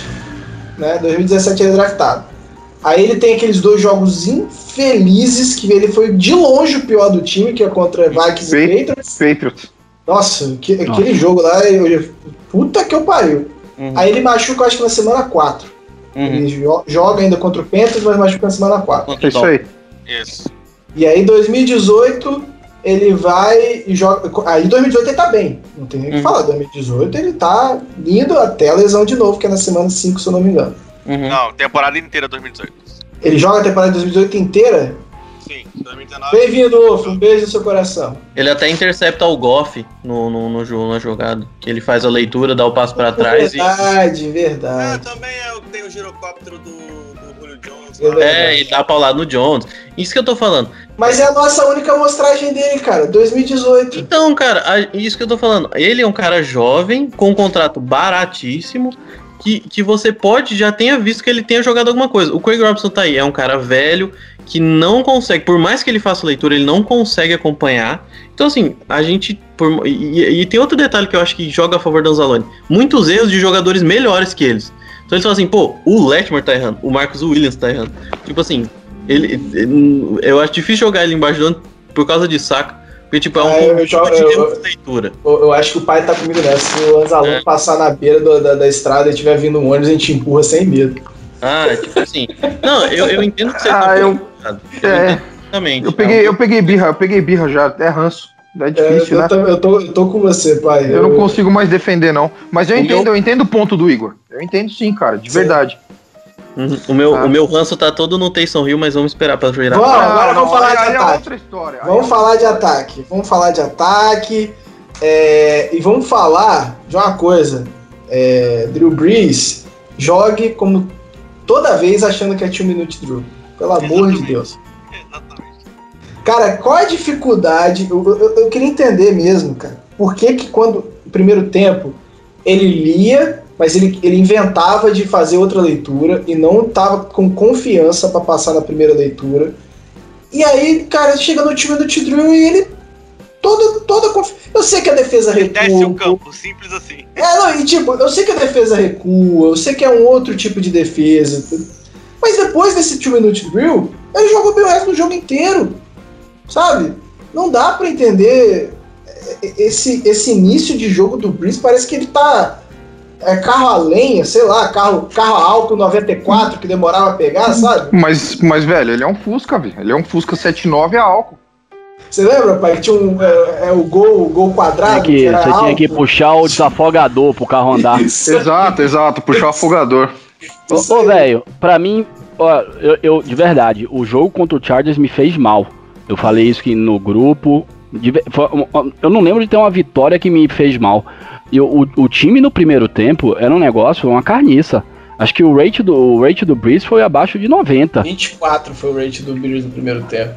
Né? 2017 ele é draftado. Aí ele tem aqueles dois jogos infelizes que ele foi de longe o pior do time, que é contra Vikings e Patriots. Patriots. Nossa, que, Nossa. aquele jogo lá, eu, puta que eu pariu. Uhum. Aí ele machuca, acho que na semana 4. Uhum. Ele joga ainda contra o Panthers, mas machuca na semana 4. É isso aí. Isso. E aí, 2018, ele vai e joga. Aí, 2018 ele tá bem. Não tem nem o uhum. que falar. 2018 ele tá lindo até a lesão de novo, que é na semana 5, se eu não me engano. Uhum. Não, temporada inteira 2018. Ele joga a temporada de 2018 inteira? Sim, 2019. Bem-vindo, Wolf. Um beijo no seu coração. Ele até intercepta o Goff no, no, no jogo, na jogada. Que ele faz a leitura, dá o passo para trás verdade, e. Verdade. É, também é o que tem o girocóptero do, do Julio Jones. É, e dá paulado no Jones. Isso que eu tô falando. Mas é a nossa única amostragem dele, cara. 2018. Então, cara, isso que eu tô falando. Ele é um cara jovem, com um contrato baratíssimo que, que você pode já tenha visto que ele tenha jogado alguma coisa. O Craig Robinson tá aí, é um cara velho que não consegue, por mais que ele faça leitura, ele não consegue acompanhar. Então, assim, a gente. Por, e, e, tem outro detalhe que eu acho que joga a favor do Anzalone: muitos erros de jogadores melhores que eles. Então eles falam assim, pô, o Letmore tá errando, o Marcos Williams tá errando. Tipo assim, ele, ele eu acho difícil jogar ele embaixo do ano por causa de saco. Porque, tipo, é um é, eu, eu, eu, leitura. Eu, eu, acho que o pai tá comigo nessa. Se o Anzalão é. passar na beira do, da, da estrada e tiver vindo um ônibus, a gente empurra sem medo. Ah, é tipo assim. Não, eu, eu entendo que você ah, tá eu, é, Exatamente. Eu peguei, eu peguei birra, eu peguei birra já, é ranço. É difícil, é, eu, né? eu, tô, eu tô com você, pai. Eu, eu não consigo mais defender, não. Mas eu entendo, meu... eu entendo o ponto do Igor. Eu entendo sim, cara, de sim. verdade. Uhum. O, meu, ah. o meu ranço tá todo no Taysom Hill, mas vamos esperar pra virar. Bom, agora vamos falar de é ataque. vamos falar de ataque. Vamos falar de ataque. É, e vamos falar de uma coisa. É, Drew Brees jogue como toda vez achando que é 2 Minute Drew. Pelo amor de Deus. Cara, qual a dificuldade? Eu, eu, eu, queria entender mesmo, cara. Por que que quando, no primeiro tempo, ele lia mas ele, ele inventava de fazer outra leitura e não tava com confiança para passar na primeira leitura. E aí, cara, chega no time do Tidrew e ele toda, toda Eu sei que a defesa recua. Desce o campo, simples assim. É, não, e tipo, eu sei que a defesa recua, eu sei que é um outro tipo de defesa. Mas depois desse 2 minute drill, ele jogou bem o resto do jogo inteiro. Sabe? Não dá para entender esse, esse início de jogo do Breeze, parece que ele tá é carro a lenha, sei lá, carro, carro a álcool 94 que demorava a pegar, sabe? Mas, mas velho, ele é um Fusca, velho. Ele é um Fusca 79 a álcool. Você lembra, pai, que tinha um, é, é o gol, o gol quadrado? que, que você tinha que puxar o desafogador pro carro andar. exato, exato, puxar o afogador. Ô, ô velho, pra mim, ó, eu, eu, de verdade, o jogo contra o Chargers me fez mal. Eu falei isso aqui no grupo. De, eu não lembro de ter uma vitória que me fez mal. E o, o time no primeiro tempo era um negócio, uma carniça. Acho que o rate do, o rate do Breeze foi abaixo de 90. 24 foi o rate do Breeze no primeiro tempo.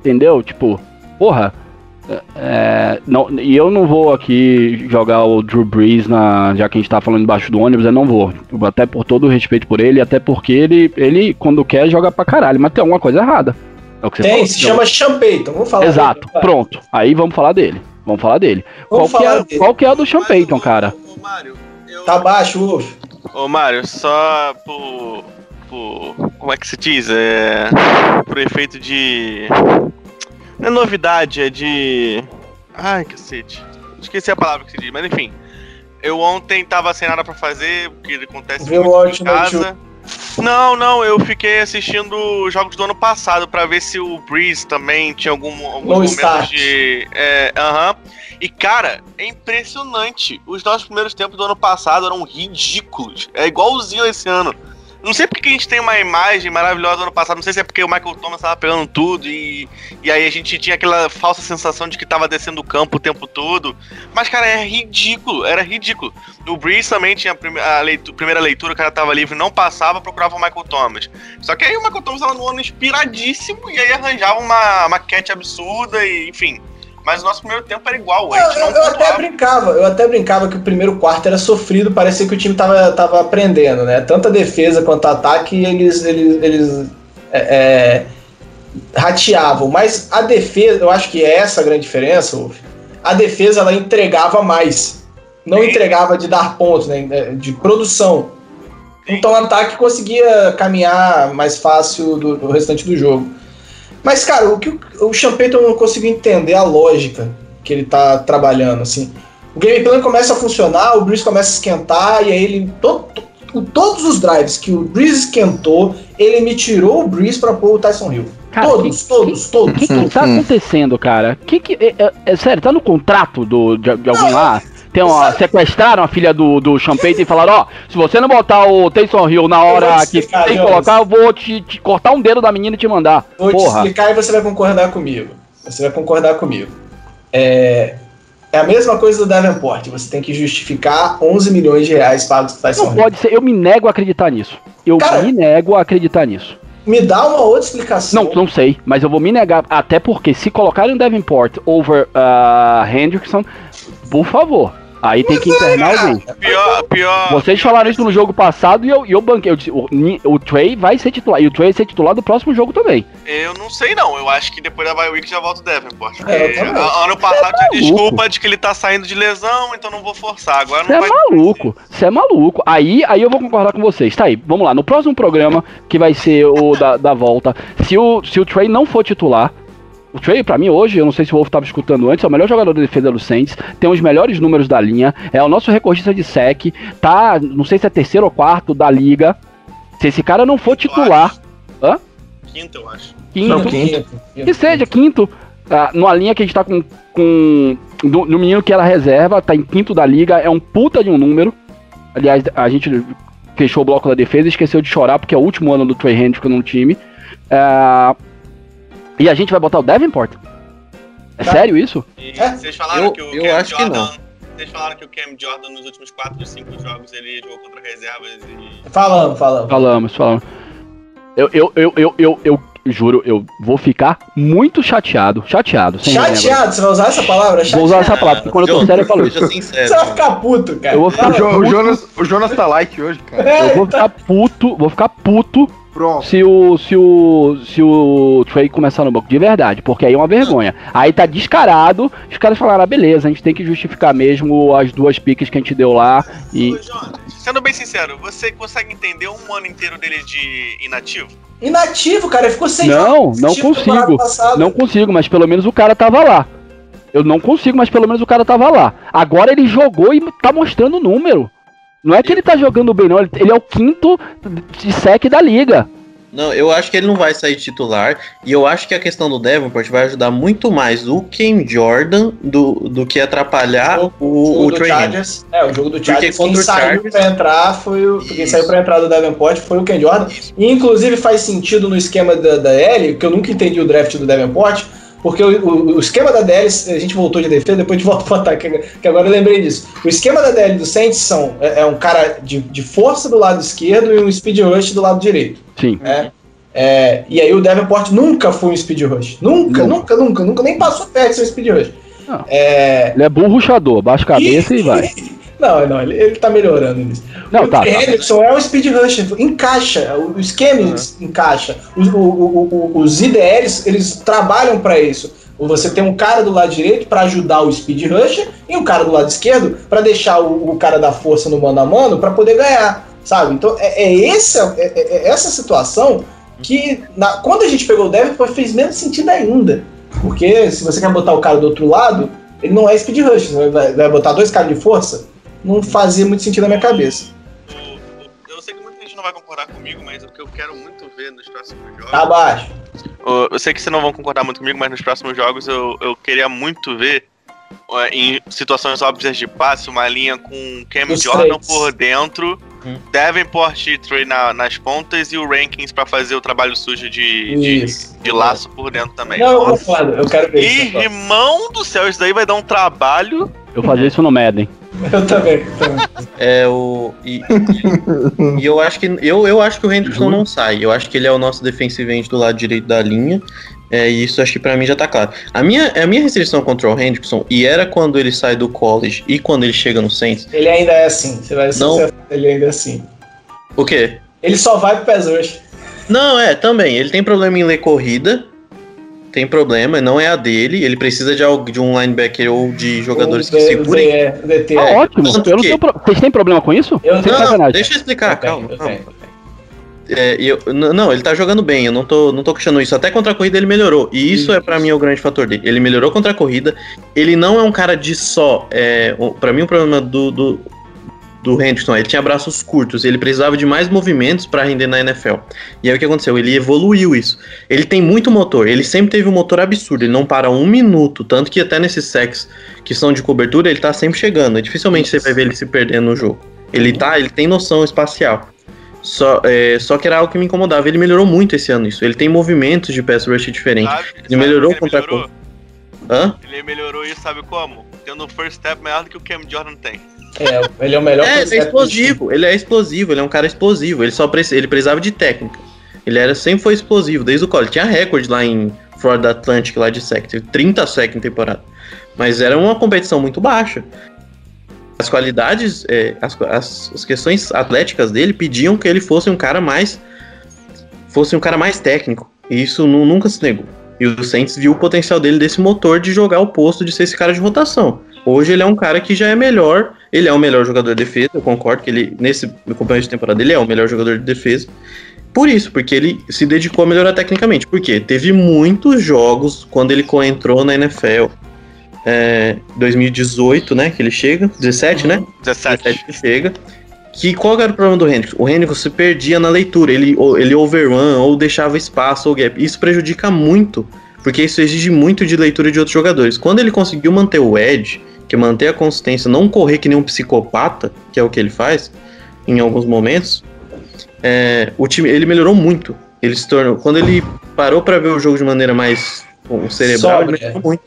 Entendeu? Tipo, porra. É, não, e eu não vou aqui jogar o Drew Brees na, já que a gente tá falando embaixo do ônibus, eu não vou. Até por todo o respeito por ele, até porque ele, ele quando quer, joga pra caralho, mas tem alguma coisa errada. É tem, falou, se chama Champeyton, vamos falar Exato, dele, pronto. Aí vamos falar dele. Vamos falar dele. Vamos qual, falar que é, dele. qual que é a do Champeyton, cara? Ô, Mário, eu... Tá baixo, Wolf. Ô, Mário, só por, por. Como é que se diz? É. Por efeito de não é novidade, é de. Ai, cacete. Esqueci a palavra que se diz, mas enfim. Eu ontem tava sem nada pra fazer, porque acontece Viu muito em casa. Não, não, eu fiquei assistindo jogos do ano passado para ver se o Breeze também tinha algum, alguns momentos start. de. É, aham. Uh -huh. E cara, é impressionante. Os nossos primeiros tempos do ano passado eram ridículos. É igualzinho esse ano. Não sei porque a gente tem uma imagem maravilhosa ano passado, não sei se é porque o Michael Thomas estava pegando tudo e, e aí a gente tinha aquela falsa sensação de que estava descendo o campo o tempo todo. Mas, cara, é ridículo, era ridículo. No Breeze também tinha a, prime a leitura, primeira leitura, o cara tava livre, não passava, procurava o Michael Thomas. Só que aí o Michael Thomas estava no ano inspiradíssimo e aí arranjava uma, catch absurda e, enfim. Mas o nosso primeiro tempo era igual. Eu, não eu até brincava, eu até brincava que o primeiro quarto era sofrido, parecia que o time tava, tava aprendendo, né? Tanto a defesa quanto o ataque, eles, eles, eles é, é, rateavam. Mas a defesa, eu acho que é essa a grande diferença, Wolf. A defesa ela entregava mais. Não Sim. entregava de dar pontos, né? De produção. Então o ataque conseguia caminhar mais fácil do, do restante do jogo. Mas, cara, o que o, eu não consigo entender a lógica que ele tá trabalhando, assim. O gameplay começa a funcionar, o Breeze começa a esquentar, e aí ele. To, to, todos os drives que o Breeze esquentou, ele me tirou o Breeze pra pôr o Tyson Hill. Cara, todos, que, todos, que, todos. O que, que tá (laughs) acontecendo, cara? Que que, é, é, é, sério, tá no contrato do, de, de alguém não, lá? Tem uma, sequestraram a filha do, do Champeito e falaram, ó, se você não botar o Taysom Hill na hora que tem que colocar, eu vou te, te, cortar um dedo da menina e te mandar. Vou Porra. te explicar e você vai concordar comigo. Você vai concordar comigo. É, é a mesma coisa do Davenport. Você tem que justificar 11 milhões de reais pagos pro Tyson Não Hill. pode ser. Eu me nego a acreditar nisso. Eu Cara, me nego a acreditar nisso. Me dá uma outra explicação. Não, não sei, mas eu vou me negar. Até porque se colocarem o Davenport over uh, Hendrickson, por favor, Aí tem que internar alguém. Pior, pior. Vocês falaram isso no jogo passado e eu, eu banquei. Eu disse, o, o Trey vai ser titular. E o Trey vai ser titular do próximo jogo também. Eu não sei, não. Eu acho que depois da bye week já volta o Davenport. É, ano passado é tinha desculpa de que ele tá saindo de lesão, então não vou forçar. Agora não Você é maluco. Você é maluco. Aí, aí eu vou concordar com vocês. Tá aí, vamos lá. No próximo programa, que vai ser o da, da volta, se o, se o Trey não for titular, o Trey, pra mim, hoje, eu não sei se o Wolf estava escutando antes, é o melhor jogador de defesa do Saints, tem os melhores números da linha, é o nosso recordista de sec, tá, não sei se é terceiro ou quarto da liga. Se esse cara não for titular. Hã? Quinto, eu acho. Quinto. Não, quinto. Que seja, quinto. Ah, numa linha que a gente tá com. com no, no menino que era reserva, tá em quinto da liga, é um puta de um número. Aliás, a gente fechou o bloco da defesa e esqueceu de chorar porque é o último ano do Trey Hendrick no time. Uh, e a gente vai botar o Davenport? É tá. sério isso? E é. vocês falaram eu, que o eu Cam acho Jordan, que não. Vocês falaram que o Cam Jordan nos últimos 4 ou 5 jogos ele jogou contra reservas e. Falamos, falamos. Falamos, falamos. Eu, eu, eu, eu, eu, eu juro, eu vou ficar muito chateado. Chateado. chateado? Você vai usar essa palavra? Chateado. Vou usar essa palavra, porque quando eu tô sério eu falo isso. Você vai ficar puto, cara. Eu vou ficar o, puto. o, Jonas, o Jonas tá like hoje, cara. Eu vou ficar puto, vou ficar puto Pronto. Se o, se o, se o Trey começar no banco de verdade, porque aí é uma vergonha. Aí tá descarado, os caras falaram, ah, beleza, a gente tem que justificar mesmo as duas piques que a gente deu lá e... Sendo bem sincero, você consegue entender um ano inteiro dele de inativo? Inativo, cara, ele ficou sem Não, não consigo. Não consigo, mas pelo menos o cara tava lá. Eu não consigo, mas pelo menos o cara tava lá. Agora ele jogou e tá mostrando o número. Não é que ele tá jogando bem, não. Ele é o quinto de sec da liga. Não, eu acho que ele não vai sair titular. E eu acho que a questão do Devonport vai ajudar muito mais o Ken Jordan do, do que atrapalhar o, o, o, Trey Chargers. É, o jogo do Chargers. Porque quem saiu Chargers... pra entrar foi o. Quem saiu pra entrar do Devonport foi o Ken Jordan. E inclusive faz sentido no esquema da, da L, que eu nunca entendi o draft do Devonport porque o, o, o, esquema da DL, a gente voltou de defesa, depois a gente volta pro ataque, que agora eu lembrei disso. O esquema da DL do Saints são, é, é um cara de, de força do lado esquerdo e um speed rush do lado direito. Sim. É, é, e aí o Davenport nunca foi um speed rush. Nunca, nunca, nunca, nunca, nunca nem passou perto de ser um speed rush. É... Ele é bom ruxador, baixa a cabeça e, e vai. (laughs) Não, não, ele, ele tá melhorando nisso. Não, o tá, tá. Henderson é um speed rush, encaixa, o esquema uhum. encaixa. Os, o, o, os IDLs, eles trabalham para isso. Você tem um cara do lado direito para ajudar o speed rush e um cara do lado esquerdo para deixar o, o, cara da força no mano a mano para poder ganhar, sabe? Então é, é essa, é, é, é essa situação que na, quando a gente pegou o Devil fez menos sentido ainda. Porque se você quer botar o cara do outro lado, ele não é speed rush, você vai, vai botar dois caras de força, não fazia muito sentido na minha cabeça. Eu sei que muita gente não vai concordar comigo, mas o que eu quero muito ver nos próximos jogos. Tá abaixo. Eu sei que vocês não vão concordar muito comigo, mas nos próximos jogos eu, eu queria muito ver em situações óbvias de passe, uma linha com Cam Os Jordan três. por dentro, hum. Davenport e Trey na, nas pontas e o Rankings para fazer o trabalho sujo de, de, de, laço por dentro também. Não, eu concordo, eu quero ver Irmão do céu, isso daí vai dar um trabalho. Eu fazia isso no Madden. Eu também, também. É o. E, e, eu acho que eu, eu acho que o Henderson não sai. Eu acho que ele é o nosso defensive end do lado direito da linha. É, isso acho que para mim já tá claro. A minha, a minha restrição contra o Hendrickson, e era quando ele sai do college e quando ele chega no Saints. Ele ainda é assim, você vai não... ele ainda é assim. O quê? Ele só vai pro pés hoje. Não, é, também. Ele tem problema em ler corrida. Tem problema, não é a dele. Ele precisa de, algo, de um linebacker ou de jogadores que segurem. É, ah, ótimo. Eu não pro... Vocês têm problema com isso? Eu não, não, deixa eu explicar, calma. calma. É, eu, não, ele tá jogando bem, eu não tô, não tô questionando isso. Até contra a corrida ele melhorou. E isso, isso. é para mim o grande fator dele. Ele melhorou contra a corrida. Ele não é um cara de só. É, para mim, o problema do, do, do Henderson, ele tinha braços curtos, ele precisava de mais movimentos para render na NFL. E aí o que aconteceu? Ele evoluiu isso. Ele tem muito motor, ele sempre teve um motor absurdo, ele não para um minuto, tanto que até nesses sacks que são de cobertura, ele tá sempre chegando. Dificilmente você vai ver ele se perdendo no jogo. Ele tá, ele tem noção espacial. Só, é, só que era algo que me incomodava. Ele melhorou muito esse ano isso. Ele tem movimentos de pass rush diferente. Sabe, ele sabe melhorou ele contra melhorou? Hã? Ele melhorou isso, sabe como? Tendo um first step maior do que o Cam Jordan tem. É, ele é o melhor. é, é explosivo. Ele é explosivo, ele é um cara explosivo. Ele só ele precisava de técnica. Ele era, sempre foi explosivo, desde o college. Tinha recorde lá em Florida Atlantic, lá de sec. Teve 30 sec em temporada. Mas era uma competição muito baixa as qualidades, é, as, as, as, questões atléticas dele pediam que ele fosse um cara mais fosse um cara mais técnico. E isso nunca se negou. E o Saints viu o potencial dele desse motor de jogar o posto de ser esse cara de rotação. Hoje ele é um cara que já é melhor, ele é o melhor jogador de defesa, eu concordo que ele, nesse companheiro de temporada, ele é o melhor jogador de defesa. Por isso, porque ele se dedicou a melhorar tecnicamente. Porque teve muitos jogos quando ele entrou na NFL é, 2018, né? Que ele chega. 17, uhum. né? 17. 17 ele chega. Que qual era o problema do Hendrix? O Hendrix se perdia na leitura, ele, ele overrun ou deixava espaço ou gap. Isso prejudica muito, porque isso exige muito de leitura de outros jogadores. Quando ele conseguiu manter o edge, que é manter a consistência, não correr que nem um psicopata, que é o que ele faz em alguns momentos, é, o time ele melhorou muito. Ele se tornou, quando ele parou para ver o jogo de maneira mais um, cerebral, ele melhorou muito.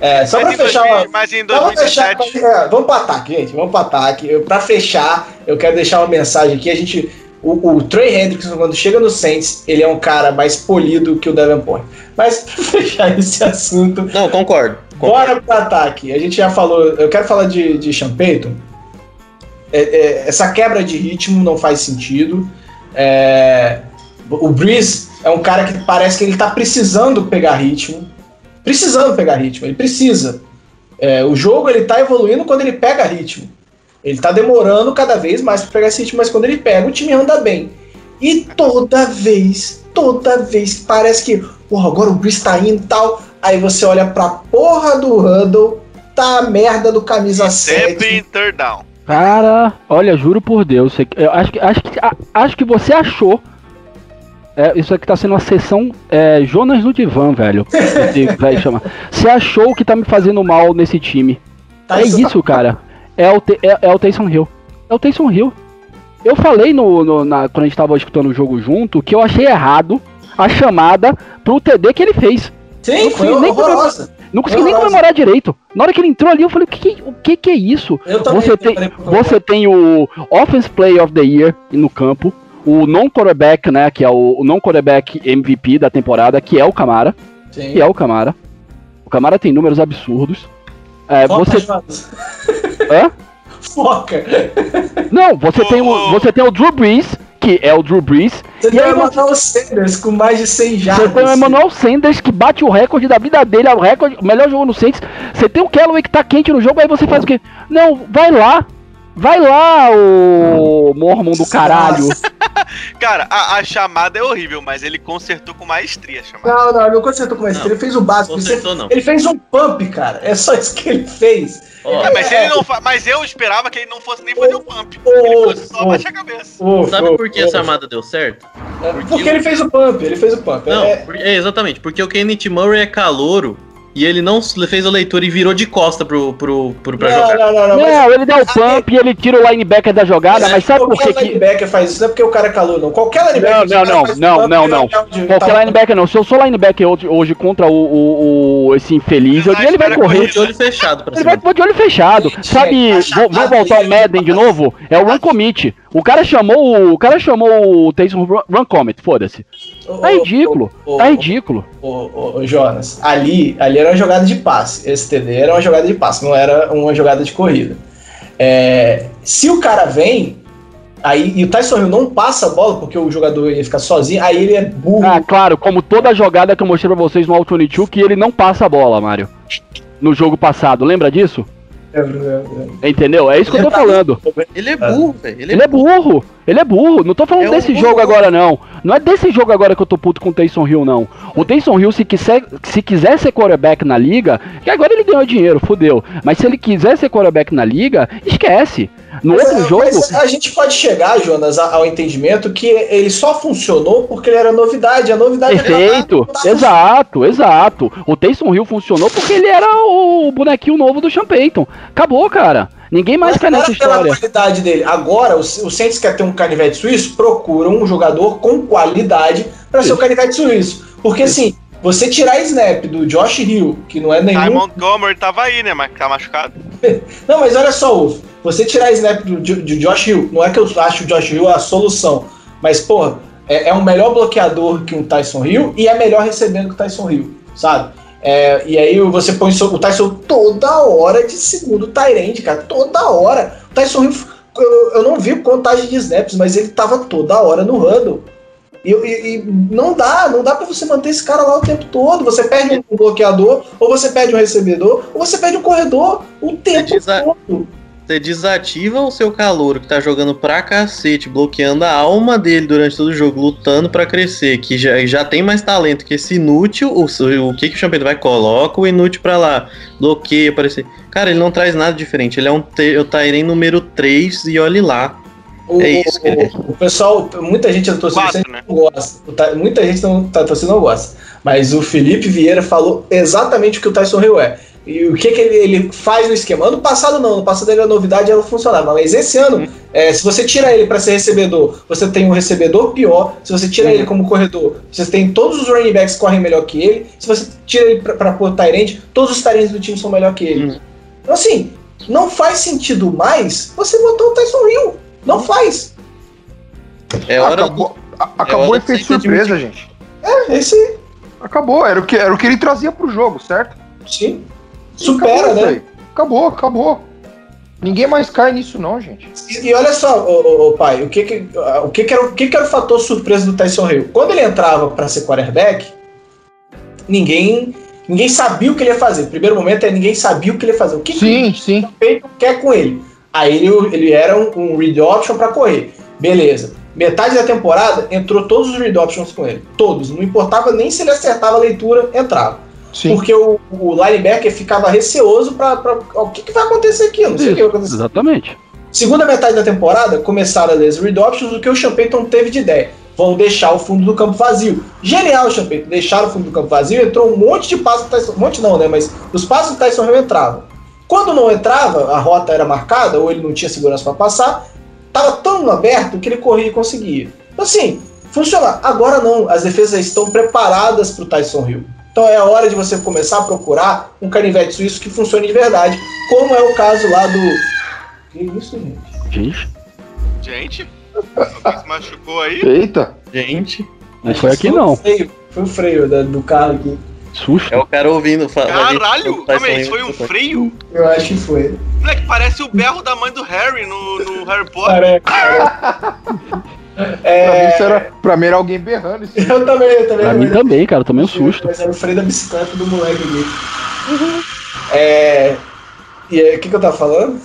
É, só para fechar. 2000, uma... mas em 2017... Vamos, fechar, é, vamos para ataque, gente. Vamos para ataque. Para fechar, eu quero deixar uma mensagem aqui. A gente. O, o Trey Hendrickson, quando chega no Saints, ele é um cara mais polido que o Davenport. Mas (laughs) pra fechar esse assunto. Não, concordo. Bora pro ataque. A gente já falou. Eu quero falar de, de Sean Payton. É, é, essa quebra de ritmo não faz sentido. É, O Breeze é um cara que parece que ele tá precisando pegar ritmo. Precisando pegar ritmo, ele precisa. É, o jogo ele tá evoluindo quando ele pega ritmo. Ele tá demorando cada vez mais para pegar esse ritmo, mas quando ele pega, o time anda bem. E toda vez, toda vez que parece que, porra, agora o Breeze tá indo e tal, aí você olha pra porra do Huddle, tá a merda do camisa 7. third down. Cara, olha, juro por Deus, eu acho que, acho que, acho que você achou. É, isso aqui tá sendo uma sessão é, Jonas no divã, velho. (laughs) vai chamar. Você achou que tá me fazendo mal nesse time. Tá é isso, cara. É o, é, é o Taysom Hill. É o Taysom Hill. Eu falei no, no na, quando a gente tava escutando o jogo junto que eu achei errado a chamada pro TD que ele fez. Sim, não foi nem horrorosa. Não consegui nem comemorar direito. Na hora que ele entrou ali, eu falei, o que, o que, que é isso? você tem, você tem o Offense Player of the Year no campo, o non-quarterback, né, que é o, o non-quarterback MVP da temporada, que é o Camara. Sim. Que é o Camara. O Camara tem números absurdos. É, você... Hã? (laughs) Foca! Não, você, tem o, você tem o Drew Brees, que é o Drew Brees. Você tem o Emmanuel Sanders com mais de 100 jardas. Você tem o Emmanuel Sanders que bate o recorde da vida dele, é o recorde, o melhor jogo no Saints. Você tem o Callaway que tá quente no jogo, aí você faz o quê? Não, vai lá. Vai lá, o Mormon do caralho. (laughs) Cara, a, a, chamada é horrível, mas ele consertou com maestria a chamada. Não, não, ele não consertou com maestria, não, ele fez o básico. Consertou, não. Ele fez um pump, cara. É só isso que ele fez. Oh, é, mas, ele não mas eu esperava que ele não fosse nem fazer o pump. Oh, ele fosse só oh, baixar a cabeça. Sabe por que a chamada deu certo? É, porque, porque ele fez o pump, ele fez o pump. Não, é... é exatamente, porque o Kenneth Murray é calouro e ele não fez a leitura e virou de costa pro, pro, pro, pra não, jogar. Não, não, não. Não, ele dá o pump e ele tira o linebacker da jogada, é, mas sabe por que. Qualquer linebacker faz isso, não é porque o cara é calor, não. Qualquer linebacker. Não, não, não, não, não, não. Qualquer linebacker não. Se eu sou linebacker hoje, hoje contra o, o, o, esse infeliz, eu, ele vai correr. de olho fechado pra Ele vai de olho fechado. Sabe, vou, vou voltar o Madden de novo? É o run commit. O cara chamou o. cara chamou o Taysom Run Comet, foda-se. Tá ridículo. Oh, oh, tá ridículo. Ô, oh, Jonas, ali, ali era uma jogada de passe. Esse TD era uma jogada de passe, não era uma jogada de corrida. É, se o cara vem, Aí, e o Tyson Hill não passa a bola porque o jogador ia ficar sozinho, aí ele é burro. Ah, claro, como toda jogada que eu mostrei pra vocês no Auto 22, que ele não passa a bola, Mário. No jogo passado, lembra disso? Entendeu? É isso que eu tô falando. Ele é burro, velho. Ele, ele, é burro. Ele é burro. Não tô falando é desse um jogo agora, não. Não é desse jogo agora que eu tô puto com o Taysom Hill, não. O Taysom Hill, se quiser, se quiser ser quarterback na liga, que agora ele ganhou dinheiro, fudeu. Mas se ele quiser ser quarterback na liga, esquece. No mas, outro é, jogo. a gente pode chegar, Jonas, ao entendimento que ele só funcionou porque ele era novidade. A novidade Perfeito. Era exato, exato. O Taysom Hill funcionou porque ele era o bonequinho novo do Sean Payton. Acabou, cara. Ninguém mais quer nessa história. qualidade dele. Agora, o, o Saints quer ter um canivete suíço, procura um jogador com qualidade para ser o canivete suíço. Porque assim, você tirar snap do Josh Hill, que não é nenhum. Ty Montgomery tava aí, né? Mas tá machucado. (laughs) não, mas olha só, Wolf. Você tirar snap do Josh Hill, não é que eu acho o Josh Hill a solução. Mas, porra, é, é um melhor bloqueador que um Tyson Hill e é melhor recebendo que o Tyson Hill, sabe? É, e aí você põe o Tyson toda hora de segundo Tyrande, cara. Toda hora. O Tyson Hill, eu, eu, não vi contagem de snaps, mas ele tava toda hora no huddle. E, e, e, não dá, não dá para você manter esse cara lá o tempo todo. Você perde um bloqueador, ou você perde um recebedor, ou você perde um corredor o tempo todo. Você desativa o seu calor que tá jogando pra cacete, bloqueando a alma dele durante todo o jogo, lutando para crescer, que já, já tem mais talento que esse inútil, o, o que, que o Champion vai coloca o inútil pra lá, bloqueia, aparecer. Cara, ele não traz nada diferente, ele é um o Tairen número 3 e olhe lá. O, é isso que ele é. O pessoal, muita gente da torcida Quatro, né? não gosta. Muita gente não, tá torcida não gosta. Mas o Felipe Vieira falou exatamente o que o Tyson Hill é. E o que, que ele, ele, faz no esquema? Ano passado não, no passado ele a novidade ela funcionava, mas esse ano, uhum. é, se você tira ele para ser recebedor, você tem um recebedor pior. Se você tira uhum. ele como corredor, você tem todos os running backs que correm melhor que ele. Se você tira ele para pôr Tyrande, todos os Tyrants do time são melhor que ele. Uhum. Então assim, não faz sentido mais você botar o Tyson Hill. Não faz. É hora acabou, do... acabou é o efeito surpresa, gente. É, esse. Acabou, era o que, era o que ele trazia pro jogo, certo? Sim. Supera, acabou, né? Acabou, acabou. Ninguém mais cai nisso, não, gente. E, e olha só, ô, ô, pai, o que que, o que, que, era, o que, que era o fator surpresa do Tyson Hill? Quando ele entrava para ser quarterback, ninguém ninguém sabia o que ele ia fazer. Primeiro momento é ninguém sabia o que ele ia fazer. O que, sim, que sim. o quer com ele? Aí ele, ele era um, um read option para correr. Beleza. Metade da temporada entrou todos os read options com ele. Todos. Não importava nem se ele acertava a leitura, entrava. Sim. Porque o, o linebacker ficava receoso para o que, que, vai acontecer aqui? Não sei Isso, o que vai acontecer. Exatamente. Segunda metade da temporada, começaram as read options, o que o Champeyton teve de ideia. Vão deixar o fundo do campo vazio. Genial, Champeyton. Deixaram o fundo do campo vazio, entrou um monte de passos do Tyson. Um monte não, né? Mas os passos do Tyson Hill entravam. Quando não entrava, a rota era marcada, ou ele não tinha segurança para passar, tava tão aberto que ele corria e conseguia. Então, assim, funciona. Agora não, as defesas estão preparadas para o Tyson Hill. Então é a hora de você começar a procurar um canivete suíço que funcione de verdade, como é o caso lá do. Que isso, gente? Gente? Gente? Alguém (laughs) se machucou aí? Eita! Gente. Não foi aqui não. Freio, foi o freio da, do carro aqui. Susto. É o cara ouvindo falar. Caralho! Calma aí, foi um freio? Eu acho que foi. Moleque, parece o berro da mãe do Harry no, no Harry Potter. (laughs) É... Pra, mim era, pra mim era alguém berrando. Isso eu também, eu também. Pra mim também, cara, tomei um susto. Mas era o freio da bicicleta do moleque ali. Uhum. É... E o que, que eu tava falando?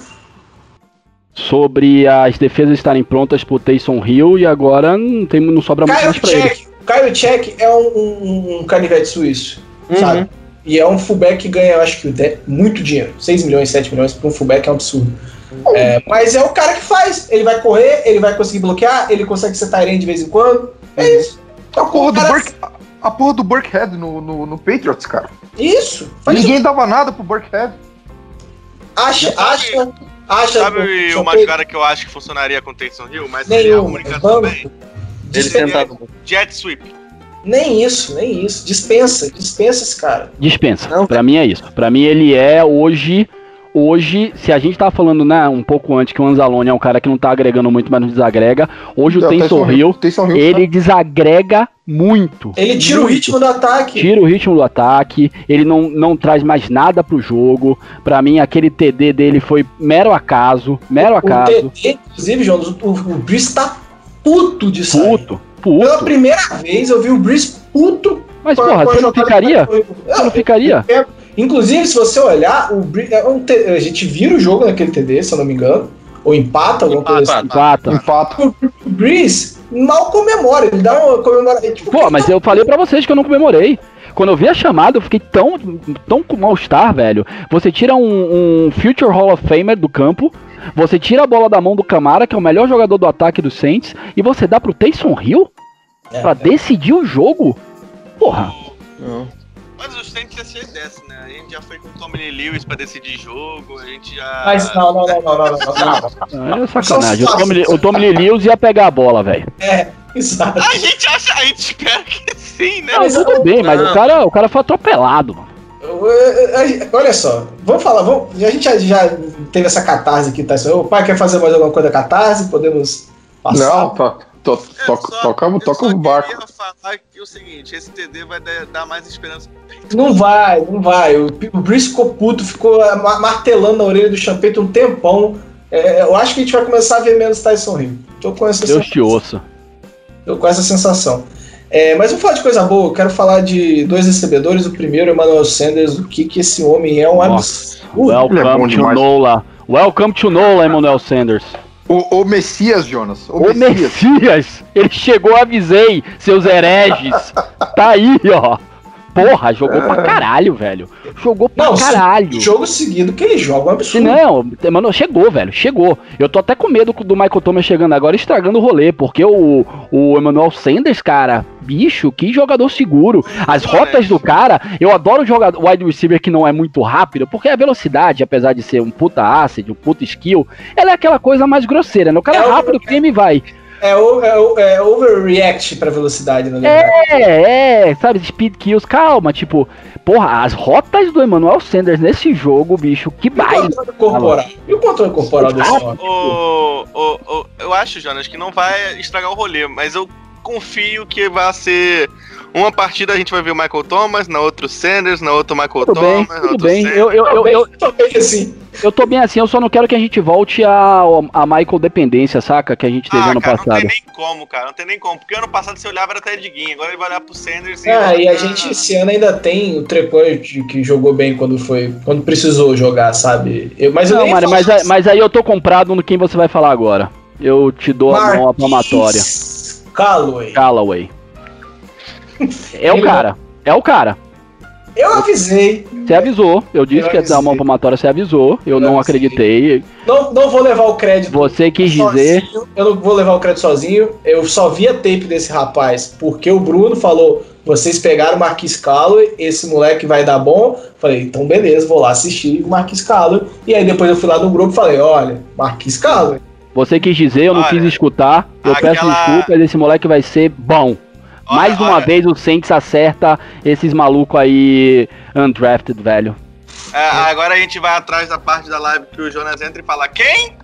Sobre as defesas estarem prontas pro Taysom Hill e agora não, tem, não sobra mais pra Check. ele. Caio Check é um, um, um canivete suíço, uhum. sabe? E é um fullback que ganha, eu acho que muito dinheiro. 6 milhões, 7 milhões para um fullback é um absurdo. É, mas é o cara que faz. Ele vai correr, ele vai conseguir bloquear, ele consegue ser Tyrene de vez em quando. É uhum. isso. A porra, do Burke, a porra do Burkhead no, no, no Patriots, cara. Isso. Ninguém isso. dava nada pro Burkhead. Acha, acha, acha. Sabe uma jogada que eu acho que funcionaria com o Taysom Hill, mas seria a única também? Ele. Jet sweep. Nem isso, nem isso. Dispensa, dispensa esse cara. Dispensa. Não, pra mim é isso. Pra mim ele é hoje hoje, se a gente tava falando, né, um pouco antes que o Anzalone é um cara que não tá agregando muito, mas não desagrega, hoje o Taysom Hill, ele desagrega muito. Ele tira muito. o ritmo do ataque. Tira o ritmo do ataque, ele não, não traz mais nada pro jogo. Para mim, aquele TD dele foi mero acaso, mero acaso. O TD, inclusive, João, o, o Brice tá puto de sair. Puto, puto. Pela primeira vez eu vi o Brice puto. Mas, porra, você não ficaria? Você não ficaria? Inclusive, se você olhar, o é a gente vira o jogo naquele TD, se eu não me engano. Ou empata, alguma coisa assim. Empata. Empata. O Breeze mal comemora, ele dá uma comemoração. Tipo, Pô, mas tá... eu falei pra vocês que eu não comemorei. Quando eu vi a chamada, eu fiquei tão, tão com mal-estar, velho. Você tira um, um Future Hall of Famer do campo, você tira a bola da mão do Camara, que é o melhor jogador do ataque do Saints, e você dá pro Taysom Hill é, pra é. decidir o jogo? Porra. Não. Mas o Saints ia ser dessa, né? A gente já foi com o Tommy Lewis pra decidir jogo, a gente já. Mas não, não, não, não, não, não. não. É sacanagem. O Tommy, o Tommy Lewis ia pegar a bola, velho. É, exato. A gente acha, a gente espera que sim, né? Não, mas tudo bem, mas o cara, o cara foi atropelado, mano. Olha só, vamos falar, vamos, a gente já, já teve essa catarse aqui, tá? O pai quer fazer mais alguma coisa da catarse? Podemos passar? Não, tá. To, to, é, só, toca toca o barco. Eu falar que é o seguinte: esse TD vai dar mais esperança Não vai, não vai. O, o Brice ficou puto, ficou martelando na orelha do Champeito um tempão. É, eu acho que a gente vai começar a ver menos Tyson Hill. Tô com essa Deus sensação. te ouça. Tô com essa sensação. É, mas vamos falar de coisa boa. Eu quero falar de dois recebedores. O primeiro, Emmanuel Sanders. O que, que esse homem é um absurdo. Welcome é to Nola. Welcome to Nola, Emmanuel Sanders. O, o, Messias, Jonas. O, o Messias. Messias. Ele chegou, avisei, seus hereges. (laughs) tá aí, ó. Porra, jogou é. pra caralho, velho. Jogou pra não, caralho. Jogo seguido que ele joga é um absurdo. Não, mano, chegou, velho. Chegou. Eu tô até com medo do Michael Thomas chegando agora estragando o rolê, porque o, o Emmanuel Sanders, cara, bicho, que jogador seguro. As rotas do cara, eu adoro o jogador wide receiver que não é muito rápido, porque a velocidade, apesar de ser um puta acid, um puta skill, ela é aquela coisa mais grosseira, né? O cara é, é rápido, o time vai. É, é, é overreact pra velocidade, na verdade. É, é, sabe, speed kills, calma, tipo, porra, as rotas do Emmanuel Sanders nesse jogo, bicho, que baile. E o controle corporal? E o controle corporal desse homem? O, o, o, eu acho, Jonas, que não vai estragar o rolê, mas eu confio que vai ser uma partida a gente vai ver o Michael Thomas, na outra o Sanders, na outra o Michael tudo Thomas, bem, tudo bem. Eu, eu, eu, eu, eu, assim. eu tô bem assim, eu só não quero que a gente volte a, a Michael dependência, saca? Que a gente teve ah, ano cara, passado. Não tem nem como, cara, não tem nem como. Porque ano passado você olhava era até Diguinho, agora ele vai olhar pro Sanders e. Ah, e a gente esse ano ainda tem o Trepoint que jogou bem quando foi. Quando precisou jogar, sabe? Eu, mas não, eu Mari, mas, mas aí eu tô comprado no quem você vai falar agora. Eu te dou Marquis a mão palmatória. Callaway. Callaway. É o cara. É o cara. Eu avisei. Você avisou. Eu disse eu que ia dar uma palmatória, você avisou. Eu, eu não avisei. acreditei. Não, não vou levar o crédito. Você quis sozinho. dizer. Eu não vou levar o crédito sozinho. Eu só vi a tape desse rapaz porque o Bruno falou: vocês pegaram o Marquis Calloway, esse moleque vai dar bom. Falei, então beleza, vou lá assistir o Marquis Calloway. E aí depois eu fui lá no grupo e falei: olha, Marquis Calloway. Você quis dizer, eu não olha, quis escutar. Eu aquela... peço desculpas, esse moleque vai ser bom. Olha, Mais uma olha. vez o Saints acerta esses malucos aí undrafted, velho. É, agora a gente vai atrás da parte da live que o Jonas entra e fala: Quem?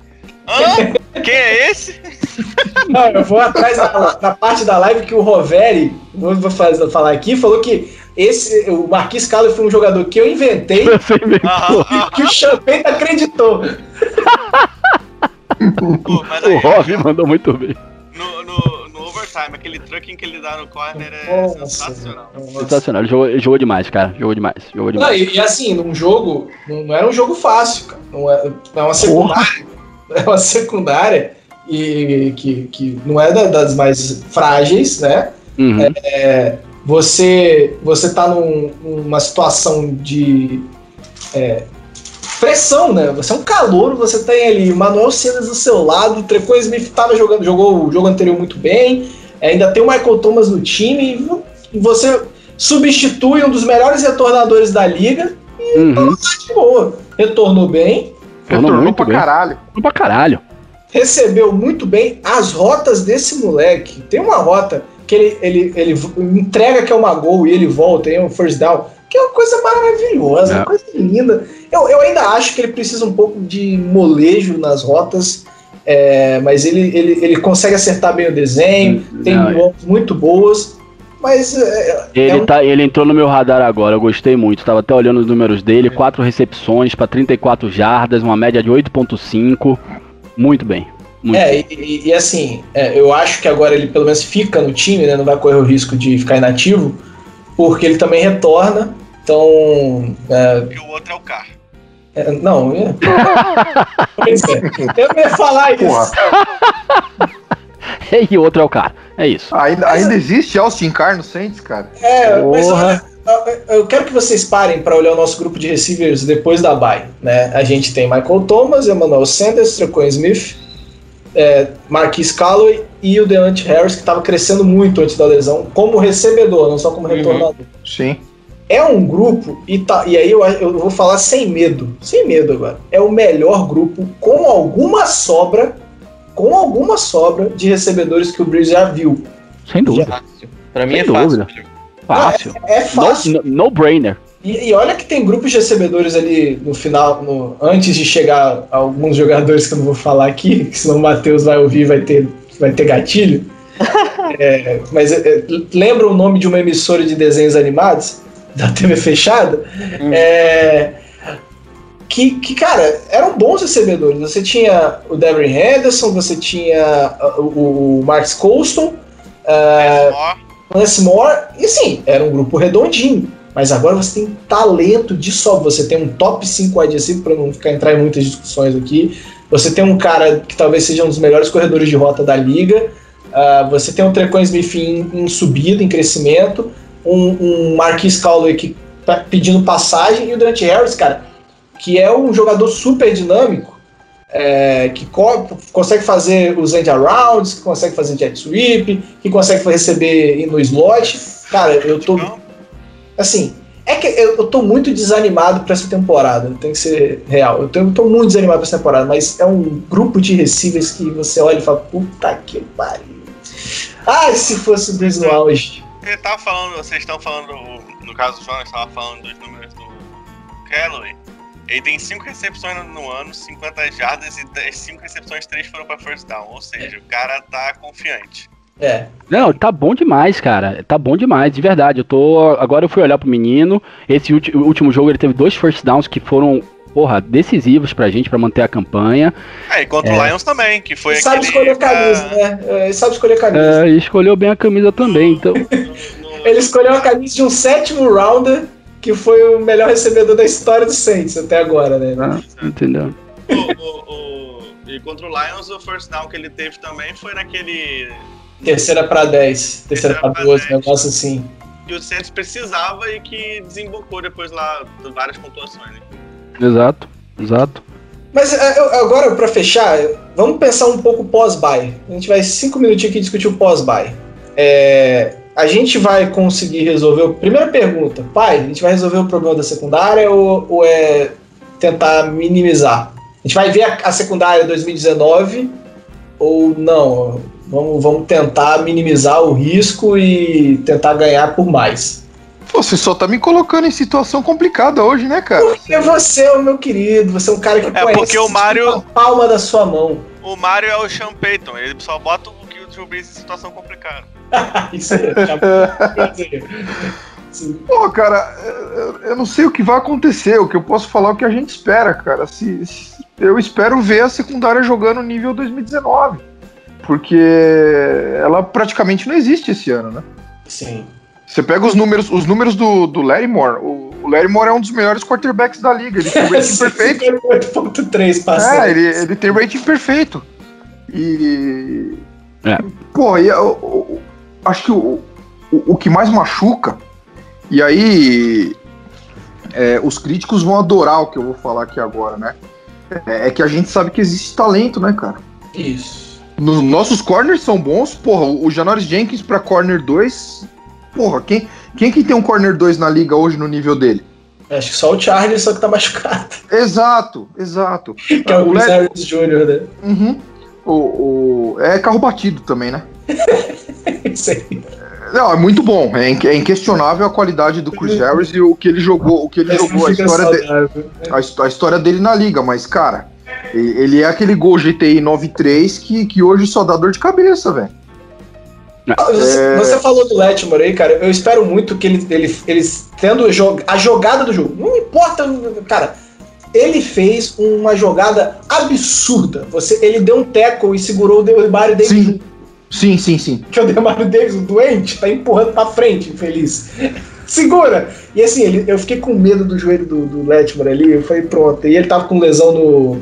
Hã? (laughs) Quem é esse? (laughs) Não, eu vou atrás da, da, parte da live que o Roveri, vou fazer, falar aqui, falou que esse, o Marquis Carlos foi um jogador que eu inventei (laughs) Você inventou. que o Champagne acreditou. Pô, o Rob mandou muito bem. No, no, overtime, aquele trucking que ele dá no corner é Nossa, sensacional. Sensacional, ele jogou, ele jogou, demais, cara. Jogou demais. Jogou demais. Não, e, e, assim, num jogo, não era um jogo fácil, cara. Não é, é uma secundária. É uma secundária e que, que não é das mais frágeis, né? Uhum. É, você, você tá num, numa situação de é, pressão, né? Você é um calor, você tem ali o Manuel Cenas do seu lado, o Trecon Smith tava jogando, jogou o jogo anterior muito bem, ainda tem o Michael Thomas no time, e você substitui um dos melhores retornadores da liga e uhum. tá de boa. Retornou bem. Retornou, Retornou pra bem. caralho. Retornou pra caralho. Recebeu muito bem as rotas desse moleque. Tem uma rota que ele, ele, ele entrega que é uma gol e ele volta, é um first down que é uma coisa maravilhosa, é. uma coisa linda. Eu, eu ainda acho que ele precisa um pouco de molejo nas rotas, é, mas ele, ele, ele consegue acertar bem o desenho, hum, tem é. muito boas. Mas. É, é, ele, um... tá, ele entrou no meu radar agora, eu gostei muito. Tava até olhando os números dele: quatro recepções para 34 jardas, uma média de 8,5. Muito bem. Muito é, e, e, assim, é, eu acho que agora ele pelo menos fica no time, né? Não vai correr o risco de ficar inativo, porque ele também retorna. Então. É... E o outro é o carro. É, não, é. Eu ia falar isso. (laughs) e o outro é o cara. É isso. Ainda, ainda existe Austin Carr no Saints, cara? É, Porra. mas olha, eu quero que vocês parem para olhar o nosso grupo de receivers depois da bye. Né? A gente tem Michael Thomas, Emmanuel Sanders, Trequan Smith, é, Marquis Calloway e o Deontay Harris, que estava crescendo muito antes da lesão, como recebedor, não só como uhum. retornador. Sim é um grupo, e, tá, e aí eu, eu vou falar sem medo, sem medo agora. É o melhor grupo com alguma sobra, com alguma sobra de recebedores que o Breeze já viu. Sem dúvida. Para mim sem é dúvida. fácil. Fácil. É, é fácil. No, no, brainer. E, e, olha que tem grupos de recebedores ali no final, no, antes de chegar alguns jogadores que eu não vou falar aqui, senão o Matheus vai ouvir vai ter, vai ter gatilho. (laughs) é, mas é, lembra o nome de uma emissora de desenhos animados? Da TV fechada, hum. é, que, que, cara, eram bons recebedores. Você tinha o Devin Henderson, você tinha o, o Marcus Colston, uh, Lance Moore, e sim, era um grupo redondinho. Mas agora você tem talento de só. Você tem um top 5 wide receiver, para não ficar entrar em muitas discussões aqui. Você tem um cara que talvez seja um dos melhores corredores de rota da liga. Uh, você tem um Trecon Smith em, em subida, em crescimento um, um Marquis Calloway que tá pedindo passagem e o Dante Harris, cara, que é um jogador super dinâmico, é, que co consegue fazer os end arounds, que consegue fazer jet sweep, que consegue receber no slot. Cara, eu tô. Assim, é que eu, eu tô muito desanimado para essa temporada, tem que ser real. Eu tô, eu tô muito desanimado pra essa temporada, mas é um grupo de receivers que você olha e fala: puta que pariu. Ai, se fosse o Breeze no auge. Você tava falando, vocês estão falando, no caso do Jonas, estava falando dos números do Calloway. Ele tem 5 recepções no ano, 50 jardas e das 5 recepções, 3 foram para first down. Ou seja, o cara tá confiante. É. Não, tá bom demais, cara. Tá bom demais, de verdade. Eu tô. Agora eu fui olhar pro menino. Esse último jogo ele teve dois first downs que foram porra, decisivos pra gente, pra manter a campanha. É, e contra é. o Lions também, que foi Ele sabe escolher camisa, né? É, ele sabe escolher camisa. É, e escolheu bem a camisa também, então... (laughs) Ele escolheu a camisa de um sétimo rounder, que foi o melhor recebedor da história do Saints até agora, né? Ah, entendeu? O, o, o, e contra o Lions, o first down que ele teve também foi naquele... Terceira para 10, terceira, terceira para 12, negócio assim. Que o Saints precisava e que desembocou depois lá várias pontuações, né? Exato, exato. Mas é, agora, para fechar, vamos pensar um pouco pós-buy. A gente vai cinco minutinhos aqui discutir o pós-buy. É, a gente vai conseguir resolver. Primeira pergunta, pai, a gente vai resolver o problema da secundária ou, ou é tentar minimizar? A gente vai ver a, a secundária 2019 ou não? Vamos, vamos tentar minimizar o risco e tentar ganhar por mais. Você só tá me colocando em situação complicada hoje, né, cara? Porque você é o meu querido, você é um cara que é conhece porque o Mario... a palma da sua mão. O Mario é o Sean Payton, ele só bota o que o Drew Brees em situação complicada. (laughs) Isso aí, Pô, cara, eu não sei o que vai acontecer. O que eu posso falar é o que a gente espera, cara. Se, se eu espero ver a secundária jogando nível 2019. Porque ela praticamente não existe esse ano, né? Sim. Você pega os números, os números do, do Larry Moore. O, o Larry Moore é um dos melhores quarterbacks da liga. Ele tem rating (laughs) perfeito. 8.3 passando. É, ele, ele tem rating perfeito. E. É. Pô, e, eu, eu, acho que o, o, o, que mais machuca, e aí é, os críticos vão adorar o que eu vou falar aqui agora, né? É, é que a gente sabe que existe talento, né, cara? Isso. Nos nossos corners são bons, porra, o Janoris Jenkins pra corner 2, porra, quem, quem que tem um corner 2 na liga hoje no nível dele? Acho que só o Charles só que tá machucado. Exato, exato. (laughs) que é o, o Harris Jr., né? Uhum. O, o, é carro batido também, né? (laughs) Isso aí. Não, é muito bom. É, é inquestionável a qualidade do Chris Harris e o que ele jogou, o que ele jogou, a história, de, a, a, história dele na liga, mas, cara, ele é aquele Gol GTI 93 que, que hoje só dá dor de cabeça, velho. Você, é... você, falou do Letmore aí, cara. Eu espero muito que ele, ele, eles tendo a jogada do jogo. Não importa, cara ele fez uma jogada absurda. Você, ele deu um tackle e segurou o Demario Davis. Sim. Sim, sim, sim. Que o Demario Davis, o doente, tá empurrando pra frente, infeliz. (laughs) Segura! E assim, ele, eu fiquei com medo do joelho do, do Letmore ali, eu falei, pronto. E ele tava com lesão no,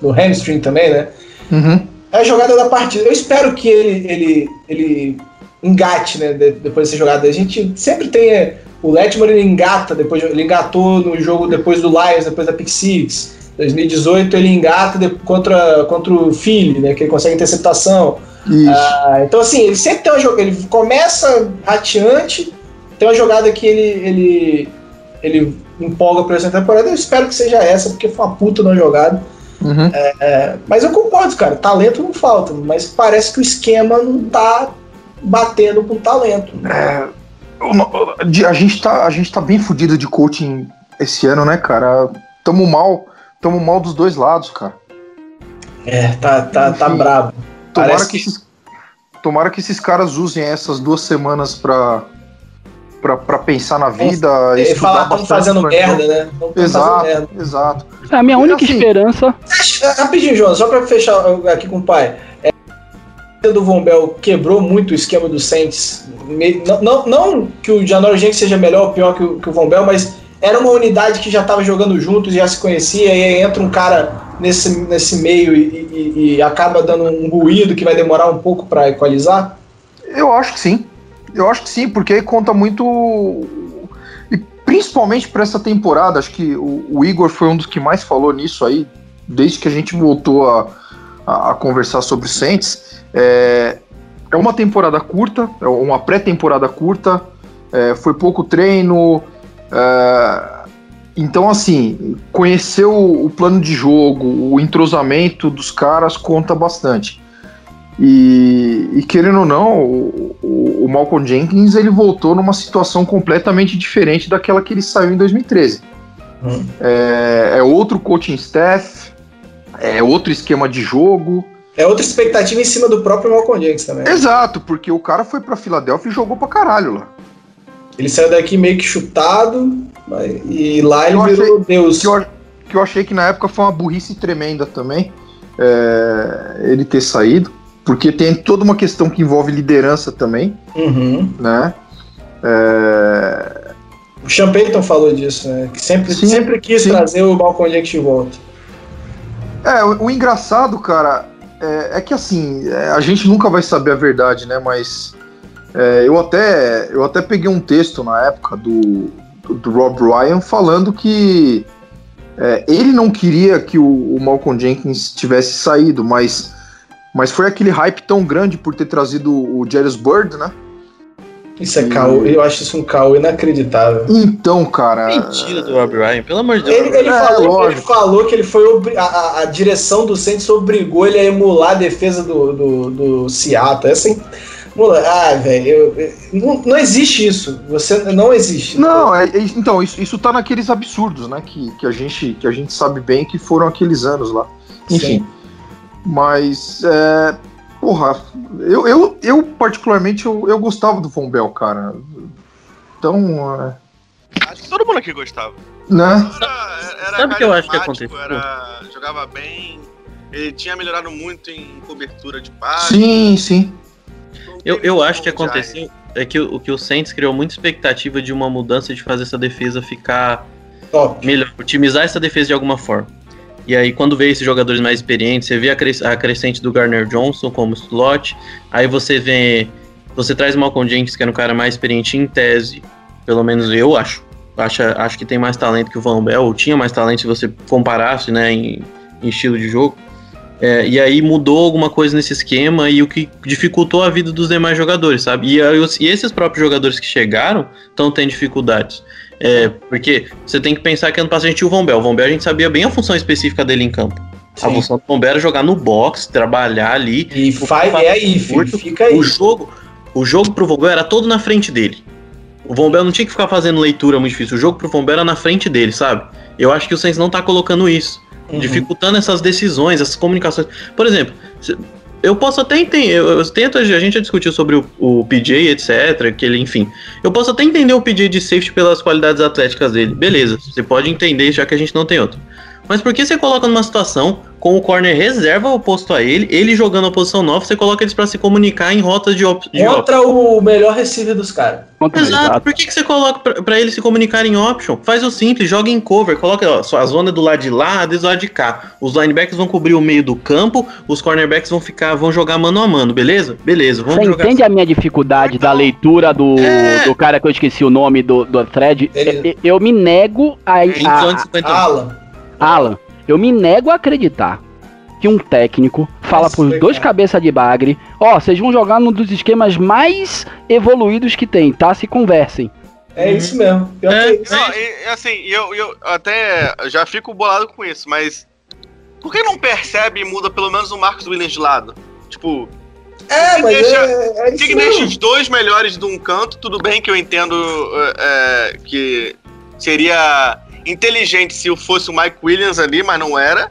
no hamstring também, né? Uhum. É a jogada da partida. Eu espero que ele, ele, ele engate, né, depois dessa jogada. A gente sempre tem o Letmore ele engata, depois ele engatou no jogo depois do Lions, depois da Pick Six. 2018 ele engata de, contra, contra o Philly, né, que ele consegue interceptação. Ah, então assim, ele sempre tem uma jogada, ele começa rateante, tem uma jogada que ele, ele, ele empolga para essa temporada, eu espero que seja essa, porque foi uma puta na jogada. Uhum. É, é, mas eu concordo, cara, talento não falta, mas parece que o esquema não tá batendo com talento. É, a gente tá, a gente tá bem fudido de coaching esse ano, né, cara? Tamo mal, tamo mal dos dois lados, cara. É, tá, tá, tá brabo. Tomara que, que... Esses, tomara que esses caras usem essas duas semanas pra, pra, pra pensar na vida. É, estudar falar, estão fazendo merda, né? Exato, merda. exato. A minha única assim, esperança. Rapidinho, Jonas, só pra fechar aqui com o pai. É, do Von Bell quebrou muito o esquema do Saints. Não, não, não que o Janor Jenkins seja melhor ou pior que o, que o Von Bell, mas era uma unidade que já estava jogando juntos, já se conhecia, e aí entra um cara nesse, nesse meio e, e, e acaba dando um ruído que vai demorar um pouco para equalizar? Eu acho que sim. Eu acho que sim, porque conta muito. E principalmente para essa temporada, acho que o, o, Igor foi um dos que mais falou nisso aí, desde que a gente voltou a, a, a conversar sobre o Saints é, é uma temporada curta, é uma pré-temporada curta, é, foi pouco treino. É, então, assim, conhecer o, o, plano de jogo, o entrosamento dos caras conta bastante. E, e querendo ou não, o, o, o, Malcolm Jenkins ele voltou numa situação completamente diferente daquela que ele saiu em 2013. Hum. É, é outro coaching staff, é outro esquema de jogo. É outra expectativa em cima do próprio Malcolm Jenkins também. Exato, porque o cara foi pra Filadélfia e jogou pra caralho lá. Ele saiu daqui meio que chutado, e lá ele eu virou achei, Deus. Que eu, que eu achei que na época foi uma burrice tremenda também é, ele ter saído, porque tem toda uma questão que envolve liderança também, uhum. né? É... O Sean Payton falou disso, né? Que sempre, sim, sempre quis sim. trazer o Malcolm Jenkins de volta. É, o, o engraçado, cara, é, é, que assim, é, a gente nunca vai saber a verdade, né? Mas é, eu, até, eu até peguei um texto na época do, do, do Rob Ryan falando que é, ele não queria que o, o, Malcolm Jenkins tivesse saído, mas, mas foi aquele hype tão grande por ter trazido o Jarvis Bird, né? Isso é caô, eu acho isso um caô inacreditável. Então, cara. Mentira do Rob Ryan, pelo amor de Deus. Ele, ele, é, falou, ele falou, que ele foi. A, a, direção do Saints obrigou ele a emular a defesa do, do, do Seattle. Essa, ah, velho, não, não existe isso. Você não existe. Não, é, é, então, isso, isso tá naqueles absurdos, né? Que, que, a gente, que a gente sabe bem que foram aqueles anos lá. Enfim. Sim. Mas, é, porra, eu, eu, eu particularmente eu, eu gostava do Von Bell, cara. Então. É... Acho que todo mundo aqui gostava. Né? Era, era Sabe o que eu acho que aconteceu? Era, jogava bem, ele tinha melhorado muito em cobertura de passe. Sim, sim. Eu, eu acho que aconteceu é que o, que o Saints criou muita expectativa de uma mudança de fazer essa defesa ficar Top. melhor, otimizar essa defesa de alguma forma. E aí, quando vê esses jogadores mais experientes, você vê a, cres a crescente do Garner Johnson como slot, aí você vê. Você traz o Malcolm Jenkins, que era um cara mais experiente em tese, pelo menos eu acho. Acho, acho que tem mais talento que o Van Bell, ou tinha mais talento se você comparasse né, em, em estilo de jogo. É, e aí mudou alguma coisa nesse esquema e o que dificultou a vida dos demais jogadores, sabe? E, e esses próprios jogadores que chegaram estão tendo dificuldades. É, porque você tem que pensar que ano passado a gente tinha o Von Bell. O Von Bell a gente sabia bem a função específica dele em campo. Sim. A função do Von Bell era jogar no box, trabalhar ali. E faz, é aí, curto. fica aí. O jogo, o jogo pro Von Bell era todo na frente dele. O Von Bell não tinha que ficar fazendo leitura muito difícil. O jogo pro Von Bell era na frente dele, sabe? Eu acho que o Saints não tá colocando isso uhum. dificultando essas decisões, essas comunicações. Por exemplo, eu posso até entender, eu, eu tento, a gente já discutiu sobre o, o, PJ, etc, que ele, enfim, eu posso até entender o PJ de safety pelas qualidades atléticas dele, beleza, você pode entender já que a gente não tem outro. Mas por que você coloca numa situação com o corner reserva oposto a ele, ele jogando a posição nova, você coloca eles para se comunicar em rotas de, op de Contra o melhor receiver dos caras. Exato. Por que, que você coloca para eles se comunicarem em option? Faz o simples, joga em cover, coloca ó, a zona do lado de lá, a do lado de cá. Os linebackers vão cobrir o meio do campo, os cornerbacks vão ficar, vão jogar mano a mano, beleza? Beleza, vamos Você jogar entende assim. a minha dificuldade então, da leitura do, é... do cara que eu esqueci o nome do, do thread? Eu, eu, me nego a. a, a Alan. Alan, eu me nego a acreditar que um técnico fala para os dois cabeças de bagre, ó, oh, vocês vão jogar num dos esquemas mais evoluídos que tem, tá? Se conversem. É isso mesmo. É, é, isso. Não, e, assim, eu, eu até já fico bolado com isso, mas por que não percebe e muda pelo menos o Marcos Williams de lado? Tipo, é, mas deixa, é, é que deixa os dois melhores de um canto, tudo bem que eu entendo é, é, que seria inteligente se fosse o Mike Williams ali, mas não era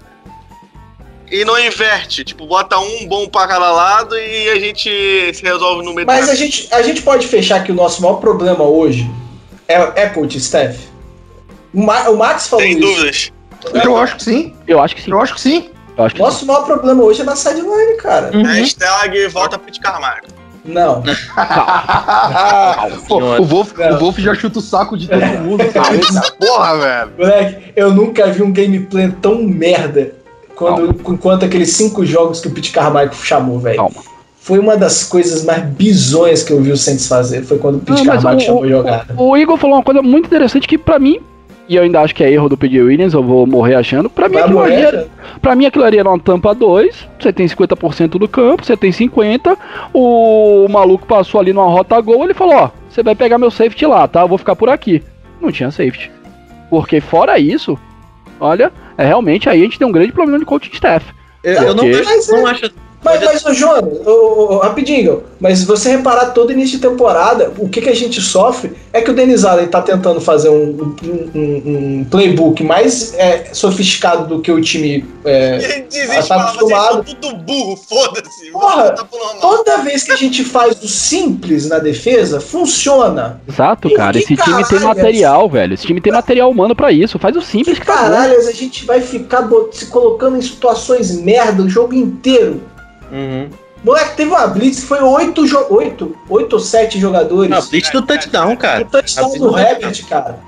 e não inverte. Tipo, bota um bom pra cada lado e a gente se resolve no meio Mas a gente, a gente pode fechar que o nosso maior problema hoje é, é coach Steph. O, Ma, o Max falou Sem isso. dúvidas. Eu acho que sim. Eu acho que sim. Eu acho que sim. Acho que Nosso sim. maior problema hoje é na sideline, cara. Uhum. Hashtag volta Pete Carvalho. Não. (laughs) Pô, o, Wolf, o Wolf já chuta o saco de todo mundo, cara. Porra, velho. Moleque, eu nunca vi um gameplay tão merda quando, quanto aqueles cinco jogos que o Pete Carmichael chamou, velho. Foi uma das coisas mais bizonhas que eu vi o Saints fazer. Foi quando o Pete Carmichael chamou o, jogada. O, o Igor falou uma coisa muito interessante que para mim e eu ainda acho que é erro do P.J. Williams, eu vou morrer achando. Pra mim, aquilo ali, era, pra mim aquilo ali era uma tampa 2, você tem 50% do campo, você tem 50%, o maluco passou ali numa rota gol, ele falou, ó, você vai pegar meu safety lá, tá? Eu vou ficar por aqui. Não tinha safety. Porque fora isso, olha, é, realmente aí a gente tem um grande problema de coaching staff. Eu, eu não, acho, não, acho, Mas, mas ô, ô, rapidinho, mas se você reparar todo início de temporada, o que, que a gente sofre é que o Denis Allen tá tentando fazer um, um, um, um playbook mais é, sofisticado do que o time é, tá acostumado. tudo burro, foda-se. Porra, toda vez que a gente faz o simples na defesa, funciona. Exato, cara. Esse time tem material, velho. Esse time tem material humano para isso. Faz o simples que tá Caralho, a gente vai ficar se colocando em situações merda o jogo inteiro. Uhum. Moleque, teve uma blitz foi 8, 8, 8 ou 7 jogadores. A blitz do touchdown, cara. O touchdown do Herbert, cara.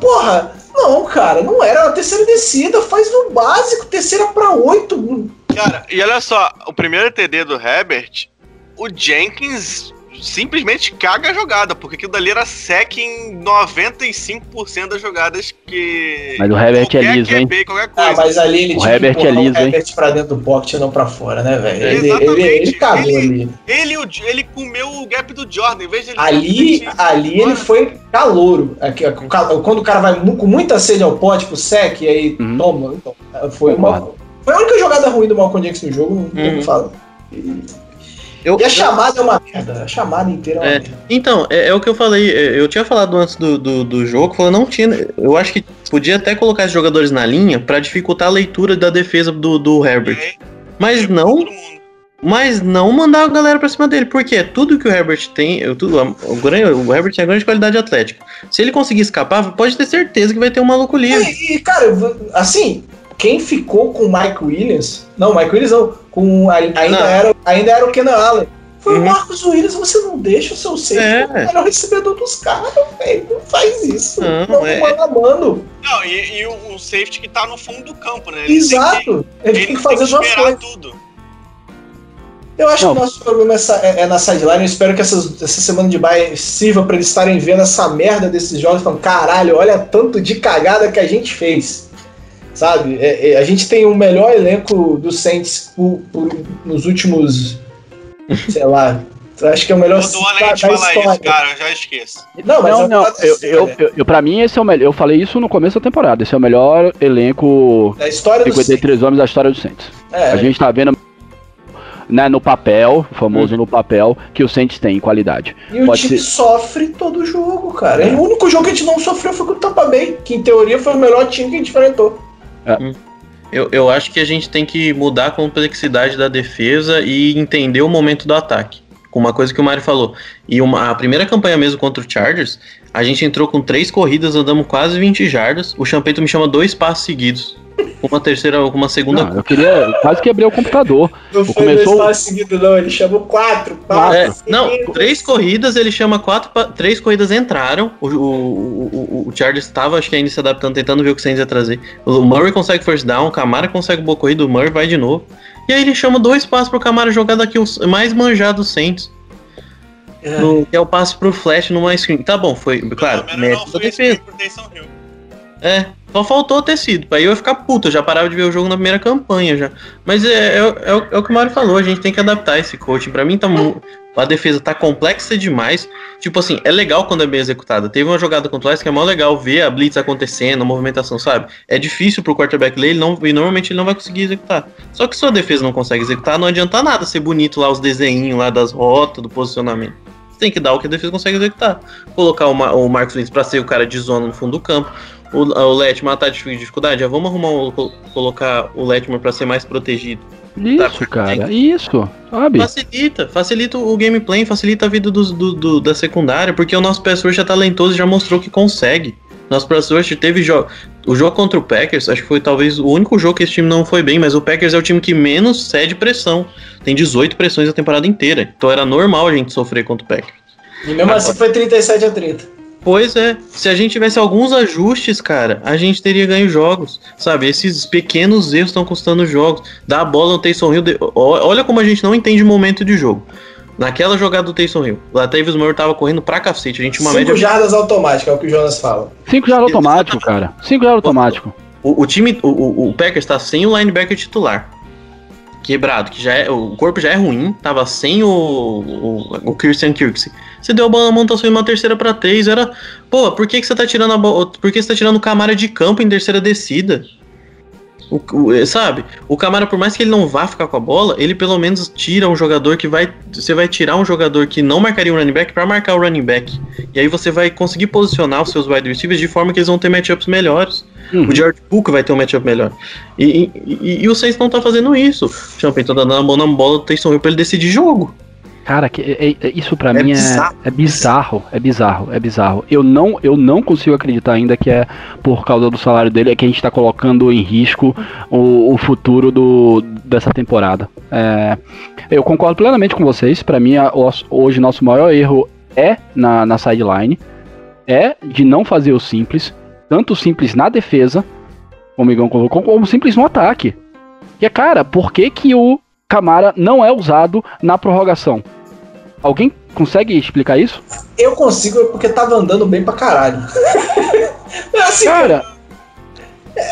Porra, não, cara, não era a terceira descida, faz no básico, terceira pra 8. Cara, e olha só, o primeiro TD do Herbert, o Jenkins simplesmente caga a jogada, porque aquilo dali era sec em 95% das jogadas que. Mas o Herbert é liso, hein? Ah, mas ali ele o Herbert é liso, o Herbert pra dentro do pocket não pra fora, né, velho? Ele, ele, ele cagou ele, ali. Ele, ele comeu o gap do Jordan, em vez de ele. Ali, ali ele foi calouro. Quando o cara vai com muita sede ao pote pro sec, e aí uhum. toma. Então, foi uma. Foi a única jogada ruim do Malcolm Jackson no jogo, não tem o que falar. Eu, e a chamada eu, é uma merda. A chamada inteira é uma é, merda. Então, é, é, o que eu falei. É, eu tinha falado antes do, do, do jogo, falando, não tinha. Eu acho que podia até colocar os jogadores na linha para dificultar a leitura da defesa do, do Herbert. É, mas não. Mas não mandar a galera pra cima dele, porque tudo que o Herbert tem, tudo, o, o Herbert tem a grande qualidade atlética. Se ele conseguir escapar, pode ter certeza que vai ter um maluco livre. E, e cara, assim, quem ficou com o Mike Williams, não, Mike Williams não, com ainda era ainda era o Kenan Allen. Foi uhum. o Marcos Williams, você não deixa o seu safety é. era o recebedor dos caras, velho. Não faz isso. Não, não é... mano. Não, e, e o, o, safety que tá no fundo do campo, né? Ele Exato. Tem que, ele, tem que fazer duas coisas. Tudo. Eu acho não. que o nosso problema é, é, na sideline. Eu espero que essas, essa semana de bye sirva para eles estarem vendo essa merda desses jogos e falando: caralho, olha tanto de cagada que a gente fez sabe? É, é, a gente tem o melhor elenco do Saints por, por, nos últimos, sei lá, acho que é o melhor Todo ano a gente fala história. isso, cara, eu já esqueço. Não, mas não, não. Eu, eu, eu, eu, pra mim, esse é o melhor. Eu falei isso no começo da temporada. Esse é o melhor elenco da história 53 homens da história do Saints. É, a gente tá vendo né, no papel, famoso hum. no papel, que o Saints tem em qualidade. E Pode o time ser... sofre todo jogo, cara. É. O único jogo que a gente não sofreu foi com o Tampa Bay, que em teoria foi o melhor time que a gente enfrentou. É. Hum. Eu, eu acho que a gente tem que mudar a complexidade da defesa e entender o momento do ataque. Com uma coisa que o Mário falou. E uma, a primeira campanha mesmo contra o Chargers, a gente entrou com três corridas, andamos quase 20 jardas. O Champeito me chama dois passos seguidos uma terceira, uma segunda. Não, eu queria. Quase quebrei o computador. Não foi começou... dois passos seguidos, não. Ele chamou quatro passos. É, não, três corridas, ele chama quatro. Três corridas entraram. O, o, o, o Charles estava, acho que ainda se adaptando, tentando ver o que o Sainz ia trazer. O Murray consegue first down, o Camara consegue boa corrida, o Murray vai de novo. E aí ele chama dois passos pro Camara jogar daqui o mais manjado do Saints. É. No, que é o passo pro Flash numa screen. Tá bom, foi. Claro, mérito da defesa. É, só faltou ter sido. Aí eu ia ficar puto, já parava de ver o jogo na primeira campanha já. Mas é, é, é, é o que o Mário falou, a gente tem que adaptar esse coaching. Pra mim, tá a defesa tá complexa demais. Tipo assim, é legal quando é bem executada. Teve uma jogada contra o que é mó legal ver a blitz acontecendo, a movimentação, sabe? É difícil pro quarterback ler, ele não, e normalmente ele não vai conseguir executar. Só que se a defesa não consegue executar, não adianta nada ser bonito lá os desenhos lá das rotas, do posicionamento tem que dar o que a defesa consegue executar. Colocar o, Ma o Marcos Lins pra ser o cara de zona no fundo do campo, o, o Letman tá de dificuldade, já vamos arrumar um, colocar o Letman para ser mais protegido. Isso, tá, cara, isso, sabe? Facilita, facilita o gameplay, facilita a vida do, do, do da secundária, porque o nosso pass rush é talentoso e já mostrou que consegue. Nosso pass rush teve jogo. O jogo contra o Packers, acho que foi talvez o único jogo que esse time não foi bem, mas o Packers é o time que menos cede pressão. Tem 18 pressões a temporada inteira. Então era normal a gente sofrer contra o Packers. E mesmo Agora, assim foi 37 a 30. Pois é, se a gente tivesse alguns ajustes, cara, a gente teria ganho jogos, sabe? Esses pequenos erros estão custando jogos. Dá a bola no Taysom Hill, de... olha como a gente não entende o momento de jogo. Naquela jogada do Taysom Hill, o Latavius Murray tava correndo pra cacete, a gente uma Cinco média... jardas automáticas, é o que o Jonas fala. Cinco jardas automático, cara. Cinco jardas automático. O, o time, o, o, o Packers tá sem o linebacker titular quebrado, que já é, o corpo já é ruim, tava sem o, o, o Christian Kirksey. Você deu a bola na montação em uma terceira para três, era, pô, por que, que você tá tirando a bola, por que você tá tirando o Camara de campo em terceira descida? O, o, sabe? O Camara, por mais que ele não vá ficar com a bola, ele pelo menos tira um jogador que vai. Você vai tirar um jogador que não marcaria um running back para marcar o running back. E aí você vai conseguir posicionar os seus wide receivers de forma que eles vão ter matchups melhores. Uhum. O George Cook vai ter um matchup melhor. E, e, e, o Saints não tá fazendo isso. O Champagne tá dando a mão na bola do Taysom Hill pra ele decidir jogo. Cara, que, é, é, isso para é mim bizarro. É, é bizarro, é bizarro, é bizarro. Eu não, eu não consigo acreditar ainda que é por causa do salário dele é que a gente tá colocando em risco o, o futuro do, dessa temporada. É, eu concordo plenamente com vocês. Para mim, a, hoje nosso maior erro é na, na sideline, é de não fazer o simples, tanto simples na defesa, como o colocou, como simples no ataque. E é, cara, por que que o Camara não é usado na prorrogação? Alguém consegue explicar isso? Eu consigo, porque tava andando bem pra caralho. (laughs) assim, cara.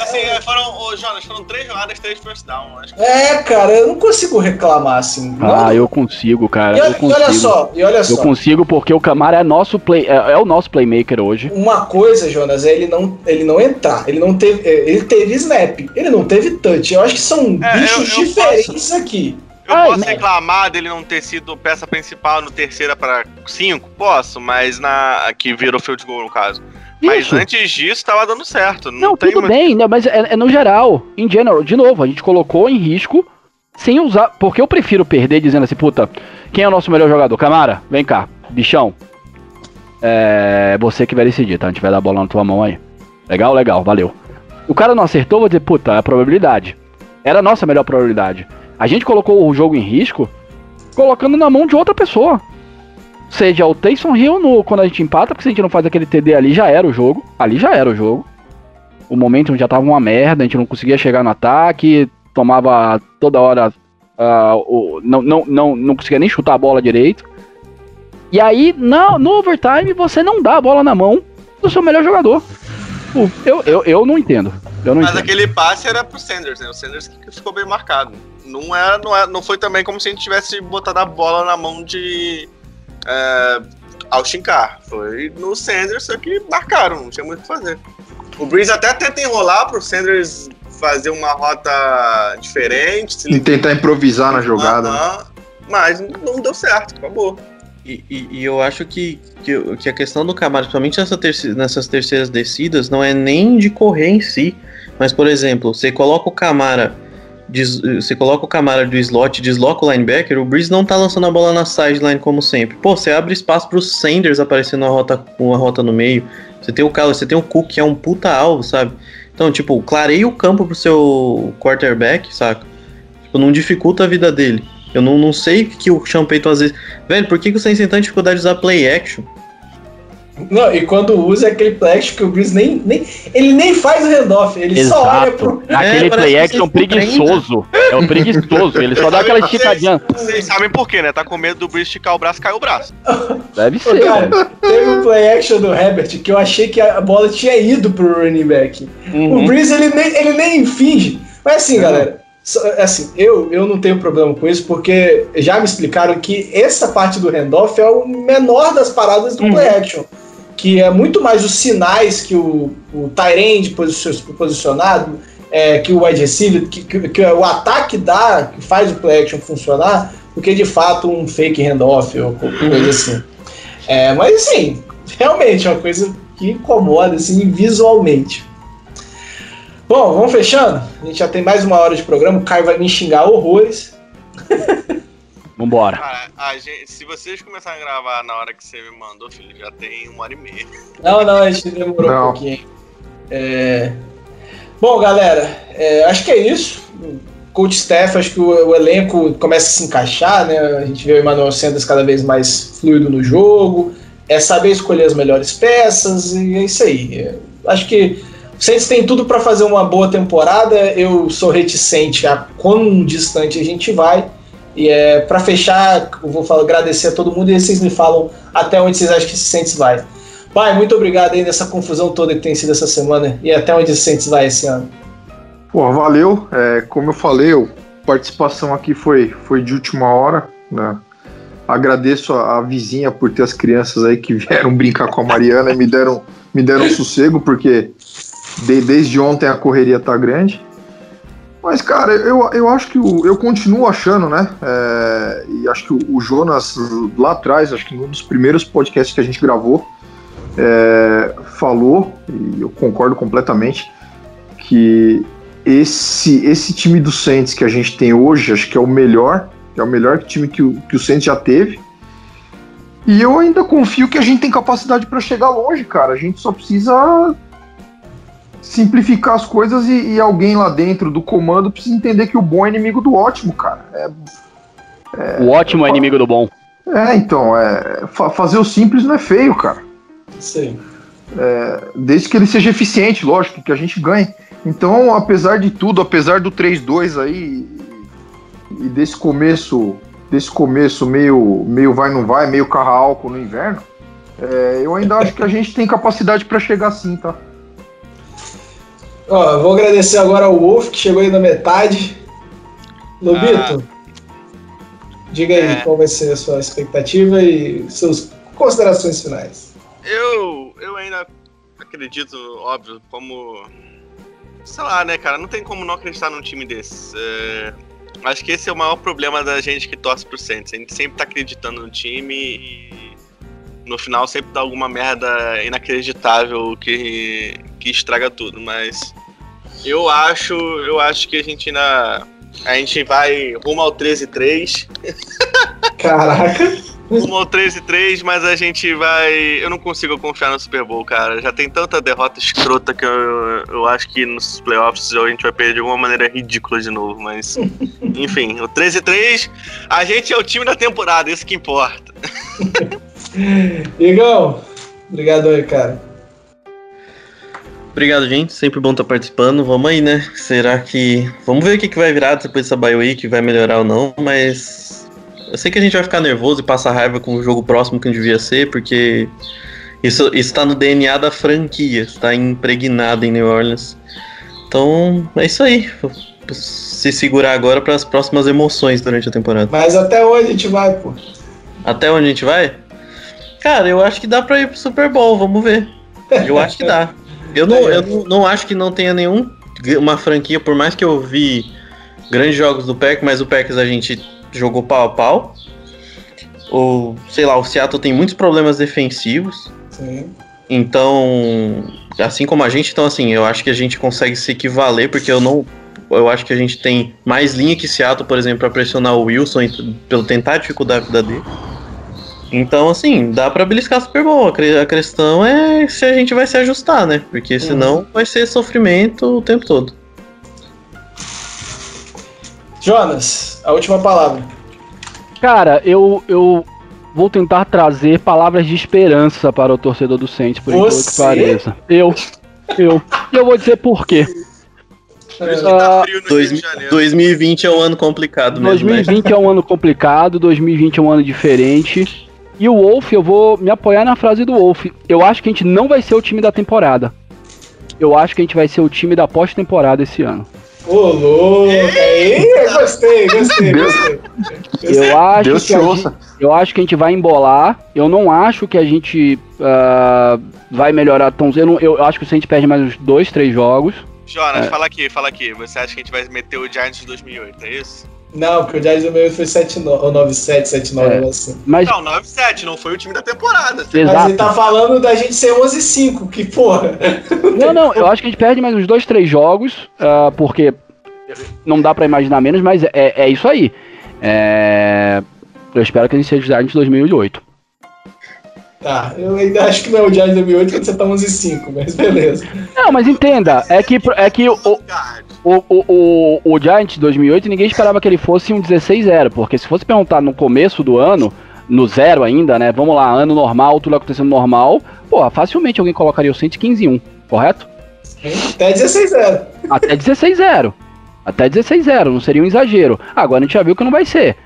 Assim, é, foram, oh, Jonas, foram três jogadas, três first down. É, cara, eu não consigo reclamar assim. Ah, não. eu consigo, cara. E, eu consigo. olha só, e olha só. Eu consigo porque o Camara é nosso play, é, é, o nosso playmaker hoje. Uma coisa, Jonas, é ele não, ele não entrar. Ele não teve, é, ele teve snap, ele não teve touch. Eu acho que são é, bichos eu, eu diferentes posso... aqui. Eu Ai, posso reclamar dele não ter sido peça principal no terceira para cinco? Posso, mas na que virou field goal no caso. Mas Isso. antes disso tava dando certo. Não, não tudo muito... bem, né, mas é, é, no geral, em general. De novo, a gente colocou em risco sem usar. Porque eu prefiro perder dizendo assim, puta, quem é o nosso melhor jogador? Camara, vem cá, bichão. É você que vai decidir, tá? A gente vai dar a bola na tua mão aí. Legal, legal, valeu. O cara não acertou, vou dizer, puta, é a probabilidade. Era a nossa melhor probabilidade. A gente colocou o jogo em risco colocando na mão de outra pessoa. Seja o Taysom Hill no, quando a gente empata, porque se a gente não faz aquele TD ali, já era o jogo. Ali já era o jogo. O momento já tava uma merda, a gente não conseguia chegar no ataque, tomava toda hora. Uh, o, não, não, não, não conseguia nem chutar a bola direito. E aí, no, no overtime, você não dá a bola na mão do seu melhor jogador. Eu, eu, eu não entendo. Eu não Mas entendo. aquele passe era pro Sanders, né? O Sanders que ficou bem marcado não é, não é, não foi também como se a gente tivesse botado a bola na mão de é, Austin Carr. Foi no Sanders, só que marcaram, não tinha muito o que fazer. O Breeze até tenta enrolar pro Sanders fazer uma rota diferente. E tentar improvisar na jogada. Uh -huh, mas não deu certo, acabou. E, e, eu acho que, que, que, a questão do Camaro, principalmente nessa terci nessas terceiras descidas, não é nem de correr em si. Mas, por exemplo, você coloca o Camara des, você coloca o Camara do slot, desloca o linebacker, o Breeze não tá lançando a bola na sideline como sempre. Pô, você abre espaço pro Sanders aparecendo uma rota, uma rota no meio. Você tem o Carlos, você tem o Cook, que é um puta alvo, sabe? Então, tipo, clareia o campo pro seu quarterback, saca? Tipo, não dificulta a vida dele. Eu não, não sei o que o Sean Payton às vezes... Velho, por que, que o Saints tem tanta dificuldade de usar play action? Não, e quando usa é aquele play action que o Breeze nem, nem. Ele nem faz o handoff, ele Exato. só olha pro. Aquele é, play action preguiçoso. É um preguiçoso, ele só dá aquela esticadinha. Vocês sabem por quê, né? Tá com medo do Breeze esticar o braço e cair o braço. Deve ser. Cara, teve um play action do Herbert que eu achei que a bola tinha ido pro running back. Uhum. O Breeze ele nem, ele nem finge. Mas assim, uhum. galera. Assim, eu, eu não tenho problema com isso, porque já me explicaram que essa parte do handoff é o menor das paradas do uhum. play action que é muito mais os sinais que o, o Tyrande posicionado, é, que o wide receiver, que, que, que, o ataque dá, que faz o play action funcionar, do que de fato um fake handoff ou coisa assim. É, mas assim, realmente é uma coisa que incomoda assim, visualmente. Bom, vamos fechando? A gente já tem mais uma hora de programa, o Caio vai me xingar horrores. (laughs) Vambora. Cara, gente, se vocês começarem a gravar na hora que você me mandou, filho, já tem uma hora e meia. Não, não, a gente demorou não. um pouquinho. É... Bom, galera, é, acho que é isso. Coach Steph, acho que o, o, elenco começa a se encaixar, né? A gente vê o Emmanuel Sanders cada vez mais fluido no jogo. É saber escolher as melhores peças e é isso aí. É, acho que Saints tem tudo para fazer uma boa temporada. Eu sou reticente a quão distante a gente vai e é, para fechar, eu vou falar, agradecer a todo mundo e vocês me falam até onde vocês acham que esse Saints vai. Pai, muito obrigado aí nessa confusão toda que tem sido essa semana e até onde esse Saints vai esse ano. Pô, valeu. É, como eu falei, a participação aqui foi, foi de última hora. Né? Agradeço a, a, vizinha por ter as crianças aí que vieram (laughs) brincar com a Mariana e me deram, me deram sossego, porque de, desde ontem a correria tá grande. Mas, cara, eu, eu acho que o, eu continuo achando, né? É, e acho que o, o, Jonas, lá atrás, acho que um dos primeiros podcasts que a gente gravou, é, falou, e eu concordo completamente, que esse, esse time do Saints que a gente tem hoje, acho que é o melhor, é o melhor time que o, que o Saints já teve. E eu ainda confio que a gente tem capacidade para chegar longe, cara. A gente só precisa simplificar as coisas e, e, alguém lá dentro do comando precisa entender que o bom é inimigo do ótimo, cara. É, é, o ótimo é, é inimigo do bom. É, então, é, fa fazer o simples não é feio, cara. Sim. É, desde que ele seja eficiente, lógico, que a gente ganhe. Então, apesar de tudo, apesar do 3-2 aí e desse começo, desse começo meio, meio vai não vai, meio carro álcool no inverno, é, eu ainda acho que a gente tem capacidade para chegar assim, tá? Ó, vou agradecer agora ao Wolf, que chegou aí na metade. Lobito, ah, diga aí é... qual vai ser a sua expectativa e suas considerações finais. Eu, eu ainda acredito, óbvio, como. Sei lá, né, cara? Não tem como não acreditar num time desse. É, acho que esse é o maior problema da gente que torce pro Saints. A gente sempre tá acreditando no time e no final sempre dá alguma merda inacreditável que, que estraga tudo, mas eu acho, eu acho que a gente ainda a gente vai rumo ao 13-3. (laughs) Caraca. rumo ao 13-3, mas a gente vai. Eu não consigo confiar no Super Bowl, cara. Já tem tanta derrota escrota que eu, eu acho que nos playoffs a gente vai perder de alguma maneira ridícula de novo. Mas, (laughs) enfim, o 13-3, a gente é o time da temporada, isso que importa. (laughs) Igão, obrigado aí, cara. Obrigado, gente. Sempre bom estar participando. Vamos aí, né? Será que. Vamos ver o que, que vai virar depois dessa bye week, vai melhorar ou não, mas. Eu sei que a gente vai ficar nervoso e passar raiva com o jogo próximo que devia ser, porque isso está no DNA da franquia, está impregnado em New Orleans. Então, é isso aí. Se segurar agora para as próximas emoções durante a temporada. Mas até onde a gente vai, pô? Até onde a gente vai? Cara, eu acho que dá para ir pro Super Bowl, vamos ver. Eu acho que dá. (laughs) Eu não, eu não, não acho que não tenha nenhum uma franquia, por mais que eu vi grandes jogos do Pack, mas o Packers a gente jogou pau a pau. Ou, sei lá, o Seattle tem muitos problemas defensivos. Sim. Então, assim como a gente, então assim, eu acho que a gente consegue se equivaler, porque eu não. Eu acho que a gente tem mais linha que Seattle, por exemplo, para pressionar o Wilson pelo tentar dificultar a vida dele. Então, assim, dá pra beliscar Super Bowl. A questão é se a gente vai se ajustar, né? Porque senão uhum. vai ser sofrimento o tempo todo. Jonas, a última palavra. Cara, eu, eu vou tentar trazer palavras de esperança para o torcedor do Saints, por incrível que pareça. Eu, eu. E eu vou dizer por quê. Tá 2020 é um ano complicado mesmo. 2020 né? é um ano complicado, 2020 é um ano diferente. E o Wolf, eu vou me apoiar na frase do Wolf. Eu acho que a gente não vai ser o time da temporada. Eu acho que a gente vai ser o time da pós-temporada esse ano. Ô, louco! gostei, gostei, gostei. Eu acho, Deus que gente, eu acho que a gente vai embolar. Eu não acho que a gente uh, vai melhorar tão. Eu, não, eu acho que a gente perde mais uns dois, três jogos. Jonas, é. fala aqui, fala aqui. Você acha que a gente vai meter o Giants de 2008, é isso? Não, porque o Giants do meio foi 97, 79, é. assim. Mas... Não, 97, não foi o time da temporada. Exato. Mas ele tá falando da gente ser 11-5, que porra. Não, não, eu acho que a gente perde mais uns dois, três jogos, uh, porque não dá pra imaginar menos, mas é, é isso aí. É... Eu espero que a gente seja o Giants de 2008. Tá, eu ainda acho que não é o Giants 2008 quando você tá 11-5, mas beleza. Não, mas entenda, é que, é que o, o, o, o, o Giants 2008 ninguém esperava que ele fosse um 16-0, porque se fosse perguntar no começo do ano, no zero ainda, né, vamos lá, ano normal, tudo acontecendo normal, pô, facilmente alguém colocaria o Saints 15-1, correto? Até 16-0. Até 16-0. Até 16-0, não seria um exagero. Agora a gente já viu que não vai ser.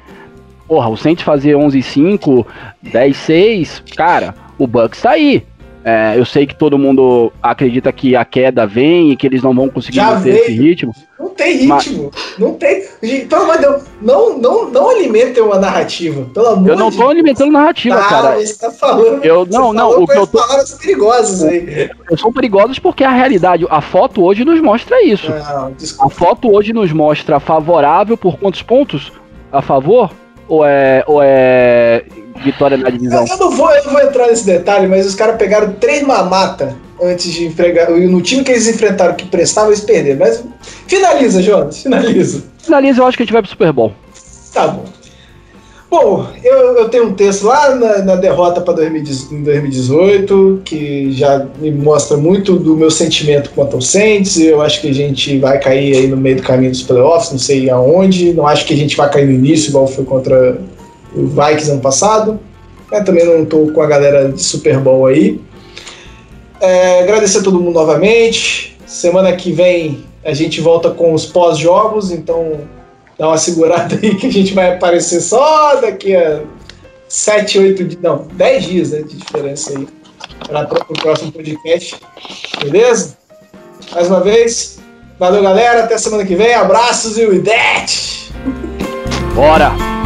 Porra, o Saints fazer 11-5, 10-6, cara, o Bucks tá aí. É, eu sei que todo mundo acredita que a queda vem e que eles não vão conseguir Já manter esse ritmo. tem ritmo. Mas... Não tem. Pelo amor de Deus, não, não, não alimentem uma narrativa. Pelo amor Eu não tô alimentando narrativa, tá, cara. Você tá falando. Eu, não, não. O que eu tô... palavras perigosas aí. Eu sou perigosos porque a realidade, a foto hoje nos mostra isso. Não, a foto hoje nos mostra favorável por quantos pontos? A favor? Ou é, ou é vitória na divisão? Eu, não vou, eu não vou entrar nesse detalhe, mas os caras pegaram três mamata antes de enfrentar. No time que eles enfrentaram que prestava, eles perderam. Mas finaliza, Jonas, finaliza. Finaliza, eu acho que a gente vai pro Super Bowl. Tá bom. Bom, eu, eu tenho um texto lá na, na derrota para 2018 que já me mostra muito do meu sentimento quanto ao Saints. Eu acho que a gente vai cair aí no meio do caminho dos playoffs, não sei aonde. Não acho que a gente vai cair no início, igual foi contra o Vikings ano passado. Eu também não estou com a galera de Super Bowl aí. É, agradecer a todo mundo novamente. Semana que vem a gente volta com os pós-jogos, então dá uma segurada aí que a gente vai aparecer só daqui a 7, 8 dias, não, 10 dias né, de diferença aí para o próximo podcast. Beleza? Mais uma vez, valeu galera, até semana que vem, abraços e o Idete! Bora!